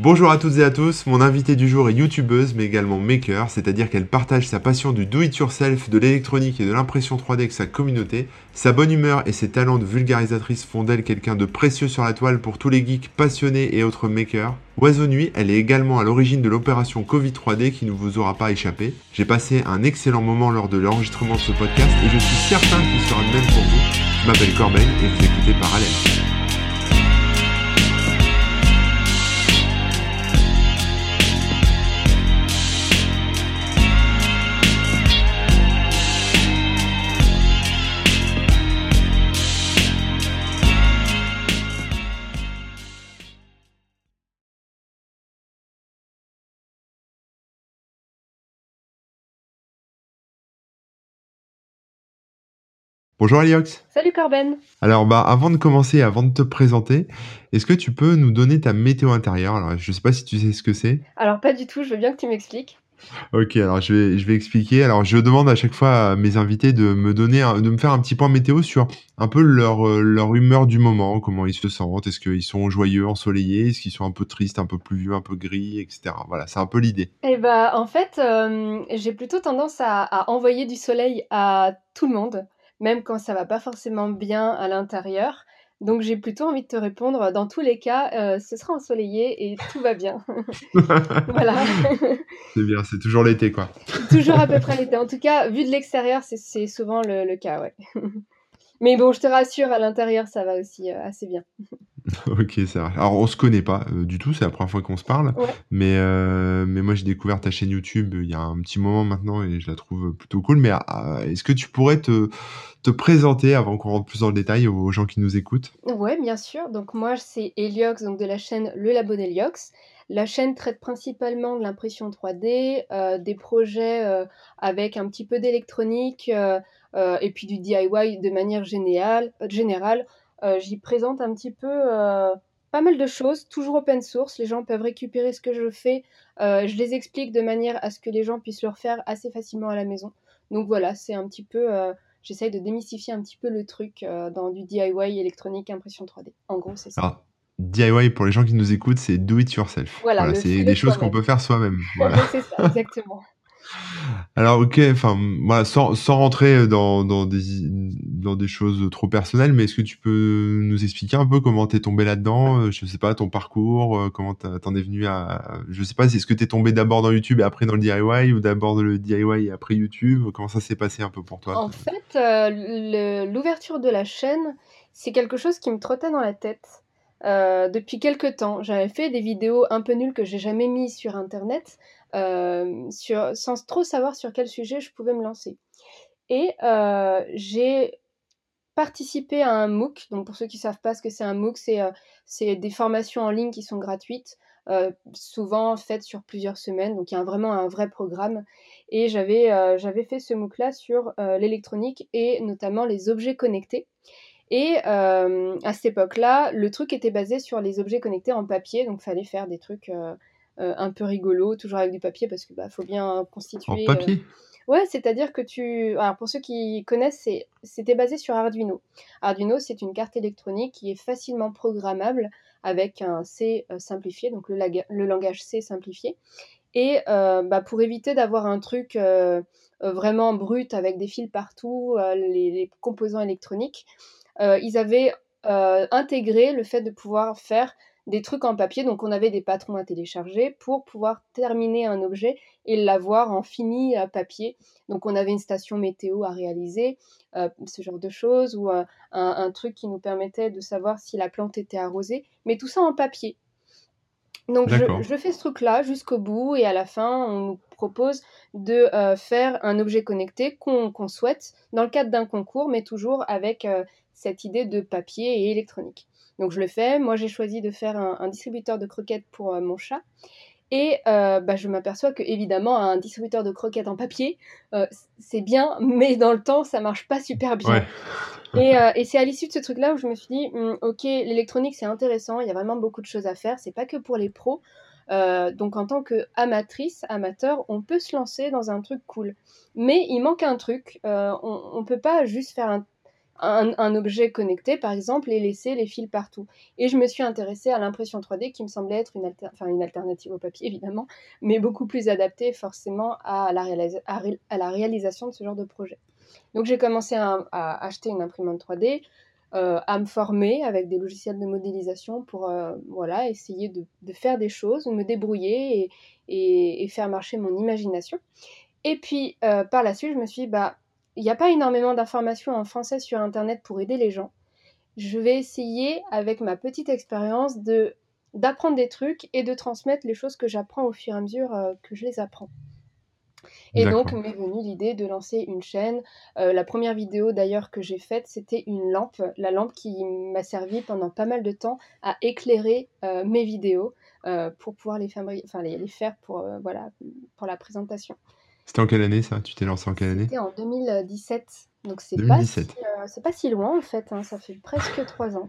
Bonjour à toutes et à tous, mon invité du jour est youtubeuse mais également maker, c'est-à-dire qu'elle partage sa passion du do-it-yourself, de l'électronique et de l'impression 3D avec sa communauté. Sa bonne humeur et ses talents de vulgarisatrice font d'elle quelqu'un de précieux sur la toile pour tous les geeks passionnés et autres makers. Oiseau Nuit, elle est également à l'origine de l'opération Covid 3D qui ne vous aura pas échappé. J'ai passé un excellent moment lors de l'enregistrement de ce podcast et je suis certain qu'il sera le même pour vous. Je m'appelle Corbeil et vous écoutez Parallèle. Bonjour Aliox. Salut Corben. Alors bah avant de commencer, avant de te présenter, est-ce que tu peux nous donner ta météo intérieure? Alors je sais pas si tu sais ce que c'est. Alors pas du tout, je veux bien que tu m'expliques. Ok, alors je vais, je vais expliquer. Alors je demande à chaque fois à mes invités de me donner, de me faire un petit point météo sur un peu leur, euh, leur humeur du moment, comment ils se sentent, est-ce qu'ils sont joyeux, ensoleillés, est-ce qu'ils sont un peu tristes, un peu pluvieux, un peu gris, etc. Voilà, c'est un peu l'idée. Eh bah en fait, euh, j'ai plutôt tendance à, à envoyer du soleil à tout le monde même quand ça va pas forcément bien à l'intérieur. Donc j'ai plutôt envie de te répondre, dans tous les cas, euh, ce sera ensoleillé et tout va bien. voilà. c'est bien, c'est toujours l'été quoi. toujours à peu près l'été. En tout cas, vu de l'extérieur, c'est souvent le, le, cas, ouais. Mais bon, je te rassure, à l'intérieur, ça va aussi euh, assez bien. Ok, ça va. Alors, on se connaît pas euh, du tout, c'est la première fois qu'on se parle. Mais, euh, mais moi, j'ai découvert ta chaîne YouTube il y a un petit moment maintenant et je la trouve plutôt cool. Mais ah, est-ce que tu pourrais te, te présenter avant qu'on rentre plus dans le détail aux gens qui nous écoutent? Ouais, bien sûr. Donc, moi, c'est Eliox, donc de la chaîne Le Labo d'Eliox. La chaîne traite principalement de l'impression 3D, euh, des projets avec un petit peu d'électronique et puis du DIY de manière générale. générale euh, j'y présente un petit peu euh, pas mal de choses, toujours open source. Les gens peuvent récupérer ce que je fais. Euh, je les explique de manière à ce que les gens puissent le refaire assez facilement à la maison. Donc voilà, c'est un petit peu. J'essaye de démystifier un petit peu le truc dans du DIY électronique impression 3D. En gros, c'est ça. DIY, pour les gens qui nous écoutent, c'est do it yourself. Voilà, c'est des choses qu'on peut faire soi-même. Voilà. c'est ça, exactement. Alors, ok, enfin, sans, rentrer dans, des, choses trop personnelles, mais est-ce que tu peux nous expliquer un peu comment t'es tombé là-dedans? Euh, Je sais pas, ton parcours, euh, comment t'en es venu à. Je sais pas, est-ce que t'es tombé d'abord dans YouTube et après dans le DIY, ou d'abord dans le DIY et après YouTube? Comment ça s'est passé un peu pour toi? En fait, euh, l'ouverture de la chaîne, c'est quelque chose qui me trottait dans la tête. depuis quelques temps, j'avais fait des vidéos un peu nulles que j'ai jamais mis sur internet, sur, sans trop savoir sur quel sujet je pouvais me lancer. Et euh, j'ai participé à un MOOC. Donc pour ceux qui ne savent pas ce que c'est un MOOC, c'est euh, des formations en ligne qui sont gratuites, souvent faites sur plusieurs semaines. Donc il y a vraiment un vrai programme. Et j'avais fait ce MOOC-là sur l'électronique et notamment les objets connectés. Et à cette époque-là, le truc était basé sur les objets connectés en papier, donc il fallait faire des trucs euh, un peu rigolo, toujours avec du papier parce que bah faut bien constituer. En papier. Euh, ouais, c'est-à-dire que tu. Alors pour ceux qui connaissent, c'était basé sur Arduino. Arduino, c'est une carte électronique qui est facilement programmable avec un C euh, simplifié, donc le, le langage C simplifié. Et bah, pour éviter d'avoir un truc vraiment brut avec des fils partout, les, les, composants électroniques, ils avaient intégré le fait de pouvoir faire des trucs en papier. Donc on avait des patrons à télécharger pour pouvoir terminer un objet et l'avoir en fini à papier. Donc on avait une station météo à réaliser, euh, ce genre de choses, ou euh, un, truc qui nous permettait de savoir si la plante était arrosée, mais tout ça en papier. Donc je, fais ce truc-là jusqu'au bout et à la fin on nous propose de euh, faire un objet connecté qu'on souhaite dans le cadre d'un concours, mais toujours avec cette idée de papier et électronique. Donc je le fais. Moi, j'ai choisi de faire un, distributeur de croquettes pour euh, mon chat. Et euh, bah, je m'aperçois que évidemment un distributeur de croquettes en papier, euh, c'est bien, mais dans le temps, ça marche pas super bien. Et, c'est à l'issue de ce truc-là où je me suis dit, hum, ok, l'électronique c'est intéressant, il y a vraiment beaucoup de choses à faire. C'est pas que pour les pros. donc en tant que amatrice, amateur, on peut se lancer dans un truc cool. Mais il manque un truc. on, on peut pas juste faire un un, objet connecté, par exemple, et laisser les fils partout. Et je me suis intéressée à l'impression 3D qui me semblait être une, alternative au papier, évidemment, mais beaucoup plus adaptée forcément à la, réalisation de ce genre de projet. Donc j'ai commencé à, acheter une imprimante 3D, euh, à me former avec des logiciels de modélisation pour euh, voilà, essayer de, faire des choses, me débrouiller et, faire marcher mon imagination. Et puis euh, par la suite, je me suis bah, il n'y a pas énormément d'informations en français sur Internet pour aider les gens. Je vais essayer, avec ma petite expérience, de d'apprendre des trucs et de transmettre les choses que j'apprends au fur et à mesure euh, que je les apprends. Et donc m'est venue l'idée de lancer une chaîne. Euh, la première vidéo d'ailleurs que j'ai faite, c'était une lampe, la lampe qui m'a servi pendant pas mal de temps à éclairer euh, mes vidéos pour pouvoir les les, les faire pour, voilà, pour la présentation. C'était en quelle année ça? Tu t'es lancé en quelle année? C'était en 2017. Donc c'est pas, si, euh, pas si loin en fait, hein. ça fait presque trois ans.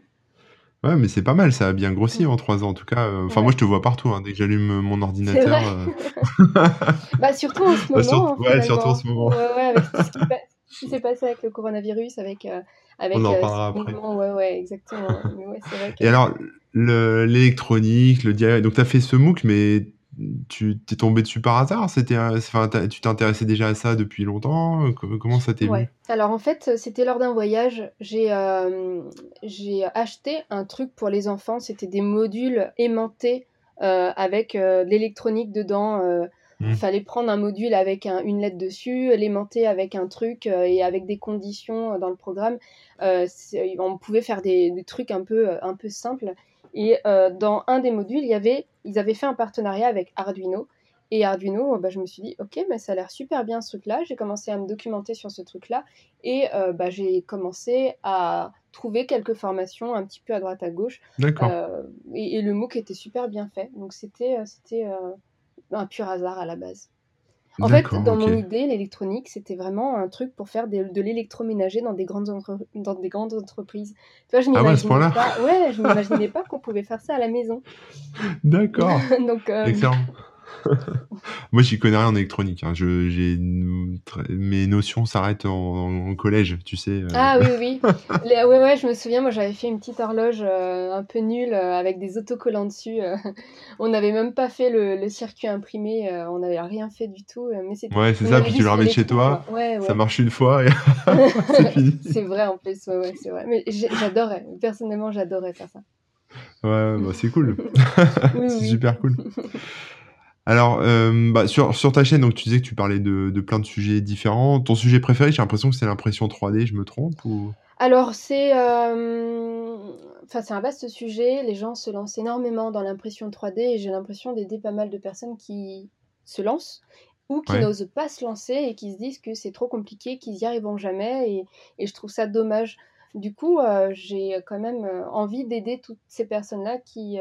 Ouais, mais c'est pas mal, ça a bien grossi en trois ans en tout cas. Euh, enfin, moi je te vois partout, hein, dès que j'allume mon ordinateur. Euh. bah, surtout en ce bah, moment. ouais, surtout en ce moment. Ouais, ouais, avec ce qui, s'est passé avec le coronavirus, avec. avec On en parlera après. Ouais, ouais, exactement. vrai Et alors, l'électronique, le, le donc tu as fait ce MOOC, mais tu t'es tombé dessus par hasard? C'était, enfin, tu t'intéressais déjà à ça depuis longtemps? Comment ça t'est venu? Alors en fait, c'était lors d'un voyage. J'ai euh, j'ai acheté un truc pour les enfants. C'était des modules aimantés euh, avec euh, de l'électronique dedans. Il mmh. fallait prendre un module avec une lettre dessus, l'aimanter avec un truc et avec des conditions dans le programme. on pouvait faire des, des, trucs un peu, un peu simples. Et euh, dans un des modules, il y avait, ils avaient fait un partenariat avec Arduino. Et Arduino, bah, je me suis dit, ok, mais ça a l'air super bien ce truc-là. J'ai commencé à me documenter sur ce truc-là. Et euh, bah, j'ai commencé à trouver quelques formations un petit peu à droite à gauche. D'accord. Euh, et, le MOOC était super bien fait. Donc c'était, c'était un pur hasard à la base. En fait, dans mon idée, l'électronique, c'était vraiment un truc pour faire de l'électroménager dans, des grandes dans des grandes entreprises. Tu vois, je ah ouais, pas... Ouais, je m'imaginais pas qu'on pouvait faire ça à la maison. D'accord. Donc, euh, Excellent. Moi, j'y connais rien en électronique. Hein. Je, j'ai mes notions s'arrêtent en, collège, tu sais. Euh. Ah oui, oui. Les, ouais, ouais, je me souviens, moi, j'avais fait une petite horloge euh, un peu nulle euh, avec des autocollants dessus. on n'avait même pas fait le, circuit imprimé. on n'avait rien fait du tout. Mais c'était, ouais, c'est ça. Puis tu le ramènes chez toi. Ça marche une fois et c'est fini. c'est vrai en plus. Ouais, ouais, c'est vrai. Mais j'adorais. Personnellement, j'adorais faire ça. Ouais, bah, c'est cool. c'est super cool. Alors, euh, bah, sur, sur, ta chaîne, donc tu disais que tu parlais de, de, plein de sujets différents. Ton sujet préféré, j'ai l'impression que c'est l'impression 3D, je me trompe ou... Alors, c'est euh, enfin, c'est un vaste sujet. Les gens se lancent énormément dans l'impression 3D et j'ai l'impression d'aider pas mal de personnes qui se lancent ou qui n'osent pas se lancer et qui se disent que c'est trop compliqué, qu'ils y arriveront jamais et, et, je trouve ça dommage. Du coup, euh, j'ai quand même envie d'aider toutes ces personnes-là qui,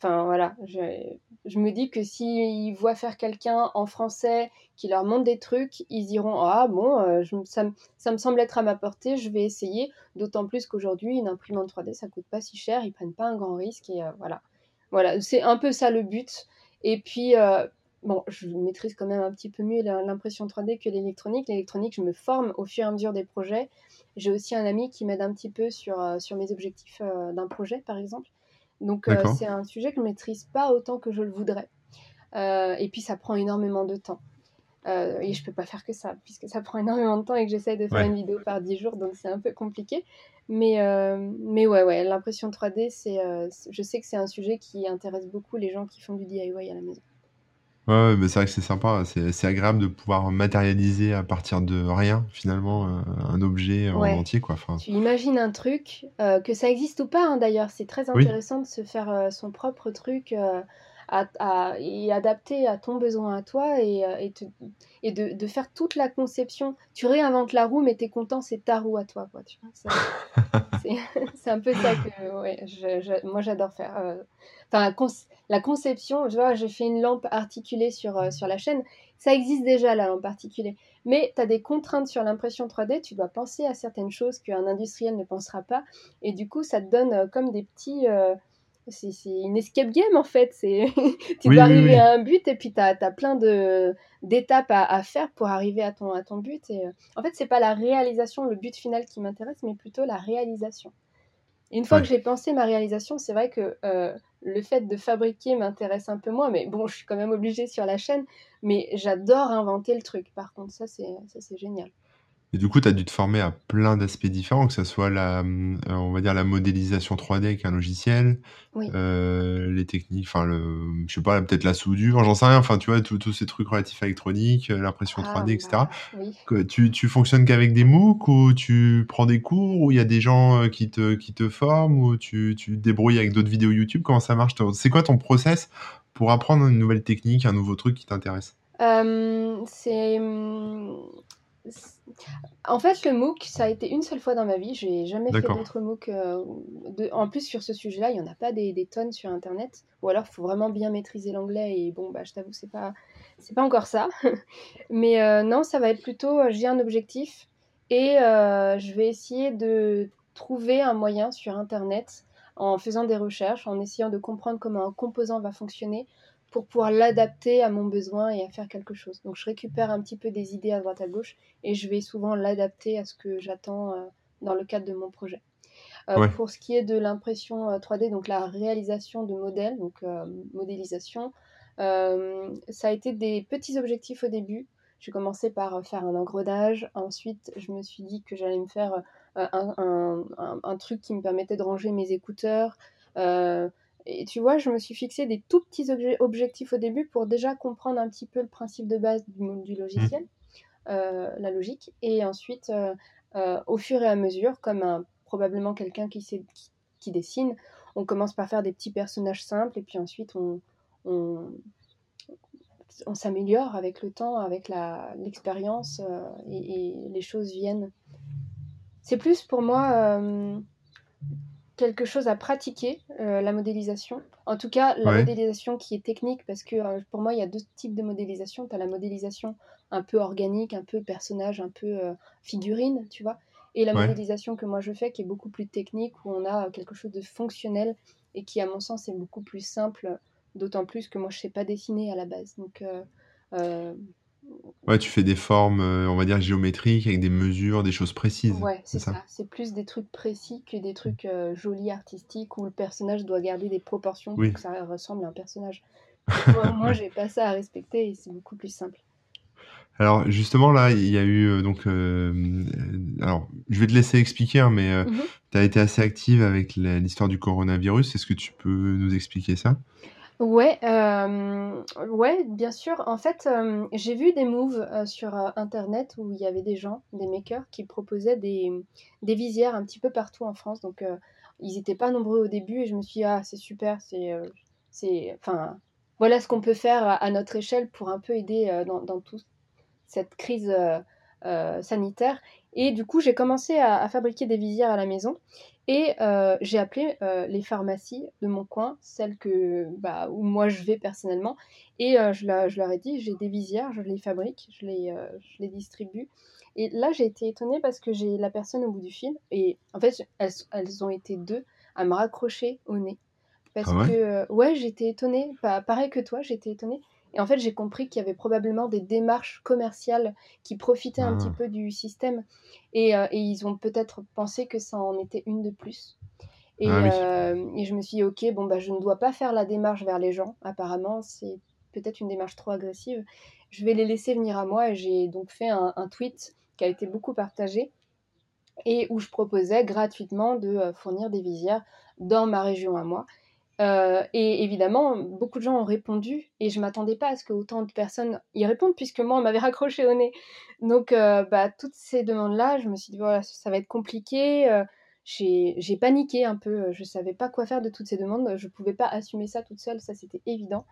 Enfin voilà, je, me dis que s'ils voient faire quelqu'un en français qui leur montre des trucs, ils iront ah bon, euh, ça, me semble être à ma portée, je vais essayer. D'autant plus qu'aujourd'hui une imprimante 3D ça coûte pas si cher, ils prennent pas un grand risque et euh, voilà, voilà, c'est un peu ça le but. Et puis euh, bon, je maîtrise quand même un petit peu mieux l'impression 3D que l'électronique. L'électronique, je me forme au fur et à mesure des projets. J'ai aussi un ami qui m'aide un petit peu sur, sur mes objectifs d'un projet, par exemple. Donc euh, c'est un sujet que je ne maîtrise pas autant que je le voudrais. Euh, et puis ça prend énormément de temps. Euh, et je peux pas faire que ça, puisque ça prend énormément de temps et que j'essaye de faire une vidéo par 10 jours, donc c'est un peu compliqué. Mais, mais ouais, ouais, l'impression 3D, c'est, je sais que c'est un sujet qui intéresse beaucoup les gens qui font du DIY à la maison. Ouais, mais c'est vrai que c'est sympa, c'est agréable de pouvoir matérialiser à partir de rien, finalement, euh, un objet en entier, quoi. Enfin, Tu imagines un truc, euh, que ça existe ou pas, hein, d'ailleurs, c'est très intéressant de se faire euh, son propre truc et adapter à ton besoin à toi et, et, de, faire toute la conception. Tu réinventes la roue, mais tu es content, c'est ta roue à toi, quoi. c'est un peu ça que ouais, moi j'adore faire. Enfin, la conception, je vois, j'ai fait une lampe articulée sur, euh, sur la chaîne. Ça existe déjà, la lampe articulée. Mais tu as des contraintes sur l'impression 3D, tu dois penser à certaines choses qu'un industriel ne pensera pas. Et du coup, ça te donne euh, comme des petits. Euh, c'est une escape game en fait. tu dois arriver à un but et puis tu as, plein d'étapes à, faire pour arriver à ton, à ton but. Et, euh, en fait, c'est pas la réalisation, le but final qui m'intéresse, mais plutôt la réalisation. une fois que j'ai pensé ma réalisation, c'est vrai que euh, le fait de fabriquer m'intéresse un peu moins, mais bon, je suis quand même obligée sur la chaîne. Mais j'adore inventer le truc. Par contre, ça, c'est génial. Et du coup, tu as dû te former à plein d'aspects différents, que ce soit la, euh, on va dire la modélisation 3D avec un logiciel, euh, les techniques, enfin, le, je sais pas, peut-être la soudure, j'en sais rien, enfin, tu vois, tous ces trucs relatifs à l'électronique, euh, l'impression 3D, etc. Ah, bah, que tu, tu fonctionnes qu'avec des MOOC ou tu prends des cours ou il y a des gens qui te, qui te forment ou tu, tu te débrouilles avec d'autres vidéos YouTube? Comment ça marche C'est quoi ton process pour apprendre une nouvelle technique, un nouveau truc qui t'intéresse? C'est en fait, le MOOC, ça a été une seule fois dans ma vie. J'ai jamais fait d'autres MOOC. Euh, en plus, sur ce sujet-là, il n'y en a pas des, tonnes sur Internet. Ou alors, il faut vraiment bien maîtriser l'anglais. Et bon, bah, je t'avoue, c'est pas, c'est pas encore ça. Mais euh, non, ça va être plutôt, euh, j'ai un objectif et je vais essayer de trouver un moyen sur Internet en faisant des recherches, en essayant de comprendre comment un composant va fonctionner pour pouvoir l'adapter à mon besoin et à faire quelque chose. Donc je récupère un petit peu des idées à droite à gauche et je vais souvent l'adapter à ce que j'attends euh, dans le cadre de mon projet. Euh, pour ce qui est de l'impression 3D, euh, donc la réalisation de modèles, donc modélisation, ça a été des petits objectifs au début. J'ai commencé par faire un engrenage, ensuite je me suis dit que j'allais me faire un, un, truc qui me permettait de ranger mes écouteurs. Et tu vois, je me suis fixé des tout petits objectifs au début pour déjà comprendre un petit peu le principe de base du, logiciel, mmh. euh, la logique. Et ensuite, euh, euh, au fur et à mesure, comme probablement quelqu'un qui, qui, dessine, on commence par faire des petits personnages simples et puis ensuite on, on, s'améliore avec le temps, avec l'expérience et, les choses viennent. C'est plus pour moi quelque chose à pratiquer, euh, la modélisation. En tout cas, la modélisation qui est technique, parce que euh, pour moi, il y a deux types de modélisation. Tu as la modélisation un peu organique, un peu personnage, un peu euh, figurine, tu vois. Et la modélisation que moi je fais, qui est beaucoup plus technique, où on a quelque chose de fonctionnel et qui, à mon sens, est beaucoup plus simple, d'autant plus que moi je sais pas dessiner à la base. Donc. Ouais, tu fais des formes, euh, on va dire géométriques, avec des mesures, des choses précises. Ouais, c'est ça. C'est plus des trucs précis que des trucs euh, jolis, artistiques, où le personnage doit garder des proportions pour que ça ressemble à un personnage. moi, j'ai pas ça à respecter et c'est beaucoup plus simple. Alors justement là, il y a eu euh, donc, alors je vais te laisser expliquer, hein, mais mmh tu as été assez active avec l'histoire du coronavirus. Est-ce que tu peux nous expliquer ça? Ouais, euh, ouais, bien sûr. En fait, euh, j'ai vu des moves euh, sur internet où il y avait des gens, des makers, qui proposaient des, des visières un petit peu partout en France. Donc, ils n'étaient pas nombreux au début et je me suis dit, ah, c'est super, c'est, c'est, voilà ce qu'on peut faire à, notre échelle pour un peu aider dans, dans toute cette crise sanitaire. Et du coup, j'ai commencé à, à fabriquer des visières à la maison. Et euh, j'ai appelé euh, les pharmacies de mon coin, celles que, bah, où moi je vais personnellement, et euh, je, je, leur ai dit j'ai des visières, je les fabrique, je les, je les distribue. Et là j'ai été étonnée parce que j'ai la personne au bout du fil, et en fait elles, elles ont été deux à me raccrocher au nez. Parce ah que, ouais, j'étais étonnée, pareil que toi, j'étais étonnée. Et en fait, j'ai compris qu'il y avait probablement des démarches commerciales qui profitaient un petit ah. peu du système. Et, euh, et ils ont peut-être pensé que ça en était une de plus. Et, ah euh, et, je me suis dit, ok, bon, bah, je ne dois pas faire la démarche vers les gens. Apparemment, c'est peut-être une démarche trop agressive. Je vais les laisser venir à moi. Et j'ai donc fait un, un, tweet qui a été beaucoup partagé et où je proposais gratuitement de euh, fournir des visières dans ma région à moi. Euh, et évidemment, beaucoup de gens ont répondu et je m'attendais pas à ce que autant de personnes y répondent puisque moi, on m'avait raccroché au nez. Donc, euh, bah, toutes ces demandes-là, je me suis dit, voilà, ça va être compliqué. Euh, j'ai paniqué un peu. Je savais pas quoi faire de toutes ces demandes. Je pouvais pas assumer ça toute seule, ça c'était évident.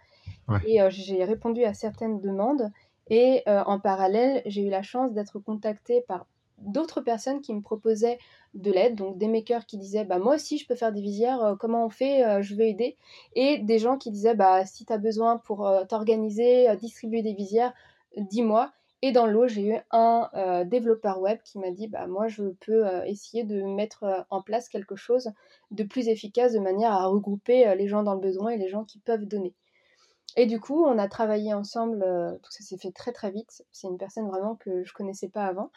Et j'ai répondu à certaines demandes. Et en parallèle, j'ai eu la chance d'être contactée par d'autres personnes qui me proposaient de l'aide, donc des makers qui disaient bah moi aussi je peux faire des visières, euh, comment on fait, euh, je veux aider, et des gens qui disaient bah si tu as besoin pour euh, t'organiser, distribuer des visières, dis-moi. Et dans l'eau, j'ai eu un développeur web qui m'a dit bah, Moi, je peux essayer de mettre en place quelque chose de plus efficace de manière à regrouper les gens dans le besoin et les gens qui peuvent donner. Et du coup, on a travaillé ensemble, tout ça s'est fait très très vite. C'est une personne vraiment que je connaissais pas avant.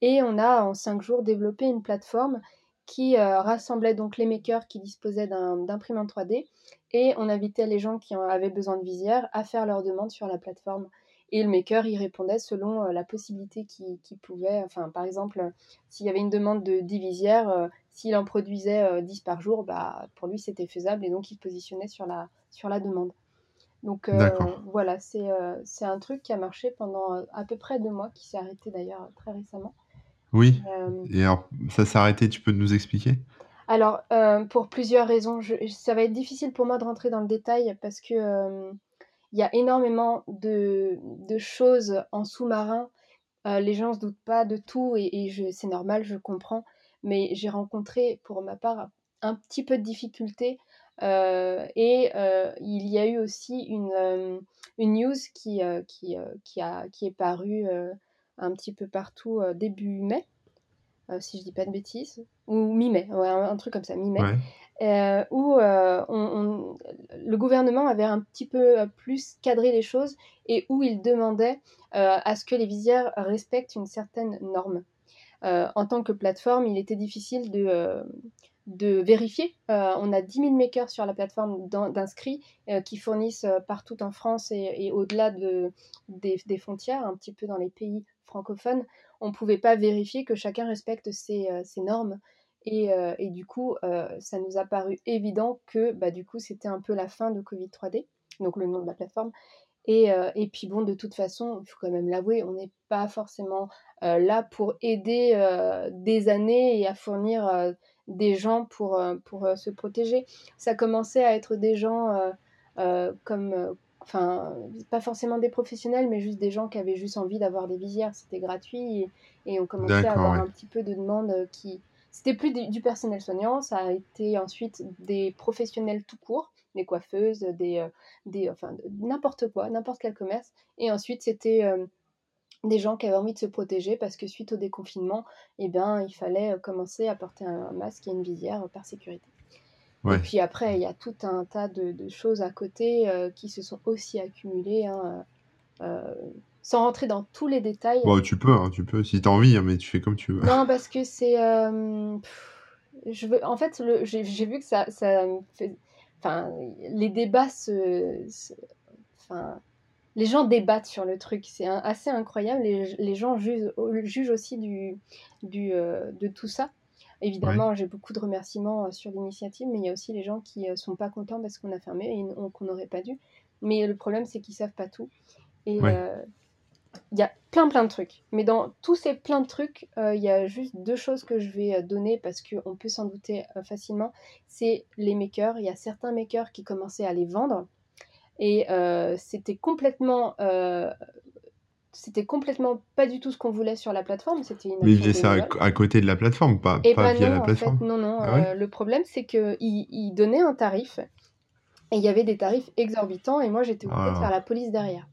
Et on a en cinq jours développé une plateforme qui rassemblait donc les makers qui disposaient d'imprimante 3D et on invitait les gens qui avaient besoin de visière à faire leurs demandes sur la plateforme. Et le maker, il répondait selon euh, la possibilité qu'il pouvait. Enfin, par exemple, euh, s'il y avait une demande de 10 visières, euh, s'il en produisait 10 par jour, bah, pour lui, c'était faisable et donc il se positionnait sur la, sur la demande. Donc voilà, c'est c'est un truc qui a marché pendant à peu près deux mois, qui s'est arrêté d'ailleurs très récemment. Oui. et alors, ça s'est arrêté, tu peux nous expliquer? Alors, pour plusieurs raisons, ça va être difficile pour moi de rentrer dans le détail parce que il y a énormément de, choses en sous-marin. Euh, les gens ne se doutent pas de tout et, c'est normal, je comprends. Mais j'ai rencontré pour ma part un petit peu de difficultés. Euh, et euh, il y a eu aussi une, news qui, qui, a, qui est parue un petit peu partout début mai, si je dis pas de bêtises, ou mi-mai, un, truc comme ça, mi-mai, euh, où euh, le gouvernement avait un petit peu euh, plus cadré les choses et où il demandait à ce que les visières respectent une certaine norme. en tant que plateforme, il était difficile de, de vérifier. on a 10 000 makers sur la plateforme d'inscrits qui fournissent partout en France et, au-delà de, des, des, frontières, un petit peu dans les pays francophones. On ne pouvait pas vérifier que chacun respecte ses, normes. Euh, et, du coup, euh, ça nous a paru évident que bah, du coup, c'était un peu la fin de Covid 3D, donc le nom de la plateforme. Et, euh, et puis bon, de toute façon, il faut quand même l'avouer, on n'est pas forcément là pour aider des années et à fournir des gens pour, pour se protéger. Ça commençait à être des gens comme, enfin, pas forcément des professionnels, mais juste des gens qui avaient juste envie d'avoir des visières. C'était gratuit et, on commençait à avoir un petit peu de demandes qui, c'était plus du personnel soignant, ça a été ensuite des professionnels tout court, des coiffeuses, des, euh, des enfin n'importe quoi, n'importe quel commerce. Et ensuite c'était euh, des gens qui avaient envie de se protéger parce que suite au déconfinement, eh ben, il fallait euh, commencer à porter un, masque et une visière par sécurité. Et puis après, il y a tout un tas de, choses à côté qui se sont aussi accumulées. Hein, sans rentrer dans tous les détails. Bon, tu peux, hein, tu peux, si tu as envie, hein, mais tu fais comme tu veux. Non, parce que c'est. Euh, je veux... En fait, j'ai vu que ça, ça fait. Enfin, les débats se. Enfin, les gens débattent sur le truc, c'est assez incroyable. Les, les gens jugent, jugent, aussi du, du, euh, de tout ça. Évidemment, j'ai beaucoup de remerciements euh, sur l'initiative, mais il y a aussi les gens qui ne sont pas contents parce qu'on a fermé et qu'on n'aurait pas dû. Mais le problème, c'est qu'ils savent pas tout. Et, il y a plein plein de trucs. Mais dans tous ces plein de trucs, euh, il y a juste deux choses que je vais euh, donner parce qu'on peut s'en douter euh, facilement. C'est les makers. Il y a certains makers qui commençaient à les vendre. Et c'était complètement... c'était complètement pas du tout ce qu'on voulait sur la plateforme. C'était une Mais ça à, côté de la plateforme, pas, et pas ben via la plateforme. non, non. Ah le problème, c'est qu'il il donnait un tarif et il y avait des tarifs exorbitants et moi j'étais obligée de ah. faire la police derrière.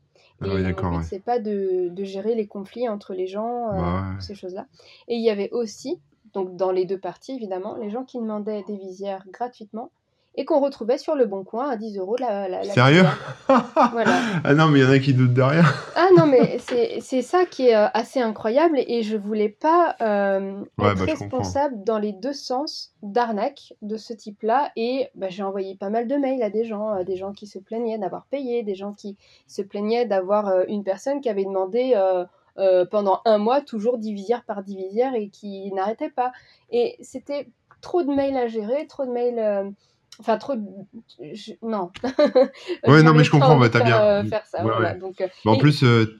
Ah et c'est pas de, de, gérer les conflits entre les gens, euh, bah ces choses-là. Et il y avait aussi, donc dans les deux parties évidemment, les gens qui demandaient des visières gratuitement et qu'on retrouvait sur le bon coin à 10 euros la, la, Sérieux voilà. Ah non, mais il y en a qui doutent de rien. ah non, mais c'est ça qui est euh, assez incroyable et je voulais pas euh, être bah, responsable dans les deux sens d'arnaque de ce type-là et bah, j'ai envoyé pas mal de mails à des gens, euh, des gens qui se plaignaient d'avoir payé, des gens qui se plaignaient d'avoir une personne qui avait demandé pendant un mois toujours divisière par divisière et qui n'arrêtait pas. Et c'était trop de mails à gérer, trop de mails Enfin, trop. Non. ouais, non, mais je comprends, bah, t'as bien. Euh, faire ça, voilà. Donc, euh, en plus, euh,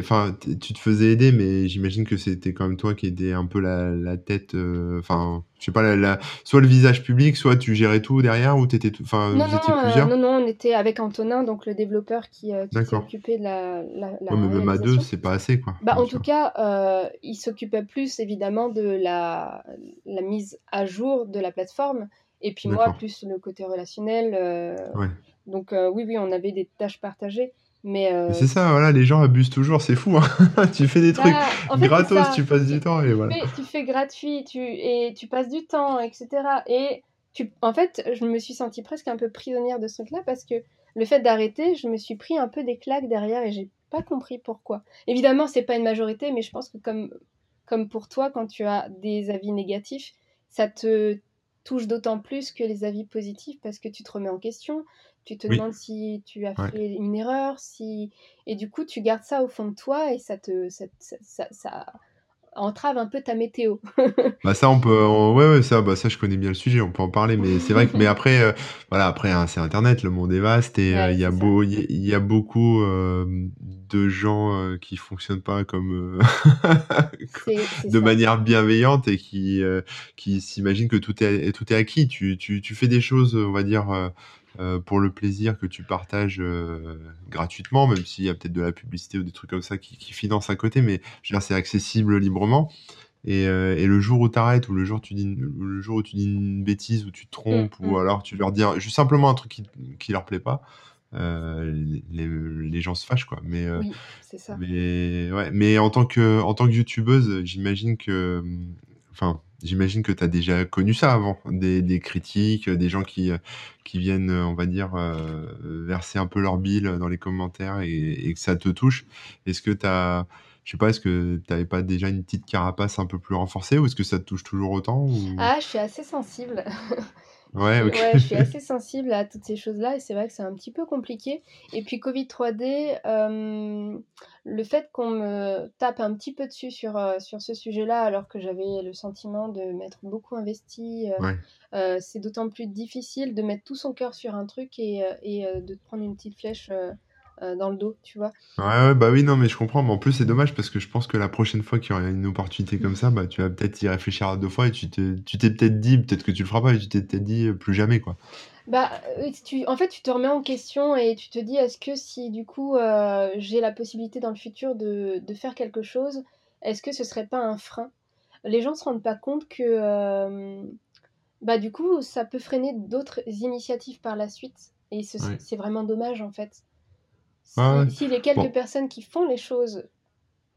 enfin, tu te faisais aider, mais j'imagine que c'était quand même toi qui aidais un peu la, la tête. Enfin, je sais pas, la, soit le visage public, soit tu gérais tout derrière, ou t'étais Enfin, non, vous étiez plusieurs Non, non, on était avec Antonin, donc le développeur qui, qui s'occupait de la. la, la mais même à deux, c'est pas assez, quoi. Bah, en tout cas, il s'occupait plus, évidemment, de la, la mise à jour de la plateforme et puis moi, plus le côté relationnel. Euh, donc euh, oui, oui, on avait des tâches partagées. Mais, c'est ça, voilà, les gens abusent toujours, c'est fou. Hein. tu fais des trucs bah, gratos, tu passes du temps et voilà. tu fais gratuit, tu, et tu passes du temps, etc. Et tu, en fait, je me suis sentie presque un peu prisonnière de ce truc-là parce que le fait d'arrêter, je me suis pris un peu des claques derrière et j'ai pas compris pourquoi. Évidemment, c'est pas une majorité, mais je pense que comme, comme pour toi, quand tu as des avis négatifs, ça te touche d'autant plus que les avis positifs parce que tu te remets en question, tu te demandes si tu as fait une erreur, si et du coup tu gardes ça au fond de toi et ça te ça, ça entrave un peu ta météo. bah ça on peut ouais ouais ça bah ça je connais bien le sujet on peut en parler mais c'est vrai que mais après euh, voilà après hein, c'est internet le monde est vaste et euh, il y a beau il y, a beaucoup euh, de gens qui fonctionnent pas comme de manière bienveillante et qui qui s'imaginent que tout est tout est acquis. Tu, tu tu fais des choses on va dire euh, pour le plaisir que tu partages euh, gratuitement, même s'il y a peut-être de la publicité ou des trucs comme ça qui, qui financent à côté, mais je veux dire, c'est accessible librement. Et, euh, et, le jour où tu arrêtes, ou le jour, où tu dis, le jour où tu dis une bêtise, ou tu te trompes, mmh, ou mmh. alors tu leur dis juste simplement un truc qui, qui leur plaît pas, les, les, gens se fâchent, quoi. Mais, oui, c'est ça. Mais, ouais, mais en tant que, en tant que youtubeuse, j'imagine que, enfin, J'imagine que tu as déjà connu ça avant, des, critiques, des gens qui, qui viennent, on va dire, euh, verser un peu leur bile dans les commentaires et, que ça te touche. Est-ce que tu as, je sais pas, est-ce que tu n'avais pas déjà une petite carapace un peu plus renforcée ou est-ce que ça te touche toujours autant. Ah, je suis assez sensible. Ouais. Ouais, je suis assez sensible à toutes ces choses-là et c'est vrai que c'est un petit peu compliqué. Et puis Covid 3D, euh, le fait qu'on me tape un petit peu dessus sur, euh, sur ce sujet-là alors que j'avais le sentiment de m'être beaucoup investi, euh, c'est d'autant plus difficile de mettre tout son cœur sur un truc et, et de prendre une petite flèche euh, dans le dos, tu vois. Ouais, bah oui, non, mais je comprends. Mais en plus, c'est dommage parce que je pense que la prochaine fois qu'il y aura une opportunité comme ça, bah, tu vas peut-être y réfléchir à deux fois et tu t'es, tu t'es peut-être dit, peut-être que tu le feras pas, et tu t'es peut-être dit euh, plus jamais, quoi. Bah, euh, tu, en fait, tu te remets en question et tu te dis, est-ce que si du coup j'ai la possibilité dans le futur de, de, faire quelque chose, est-ce que ce serait pas un frein? Les gens se rendent pas compte que, bah, du coup, ça peut freiner d'autres initiatives par la suite. Et c'est vraiment dommage en fait. Si, les quelques personnes qui font les choses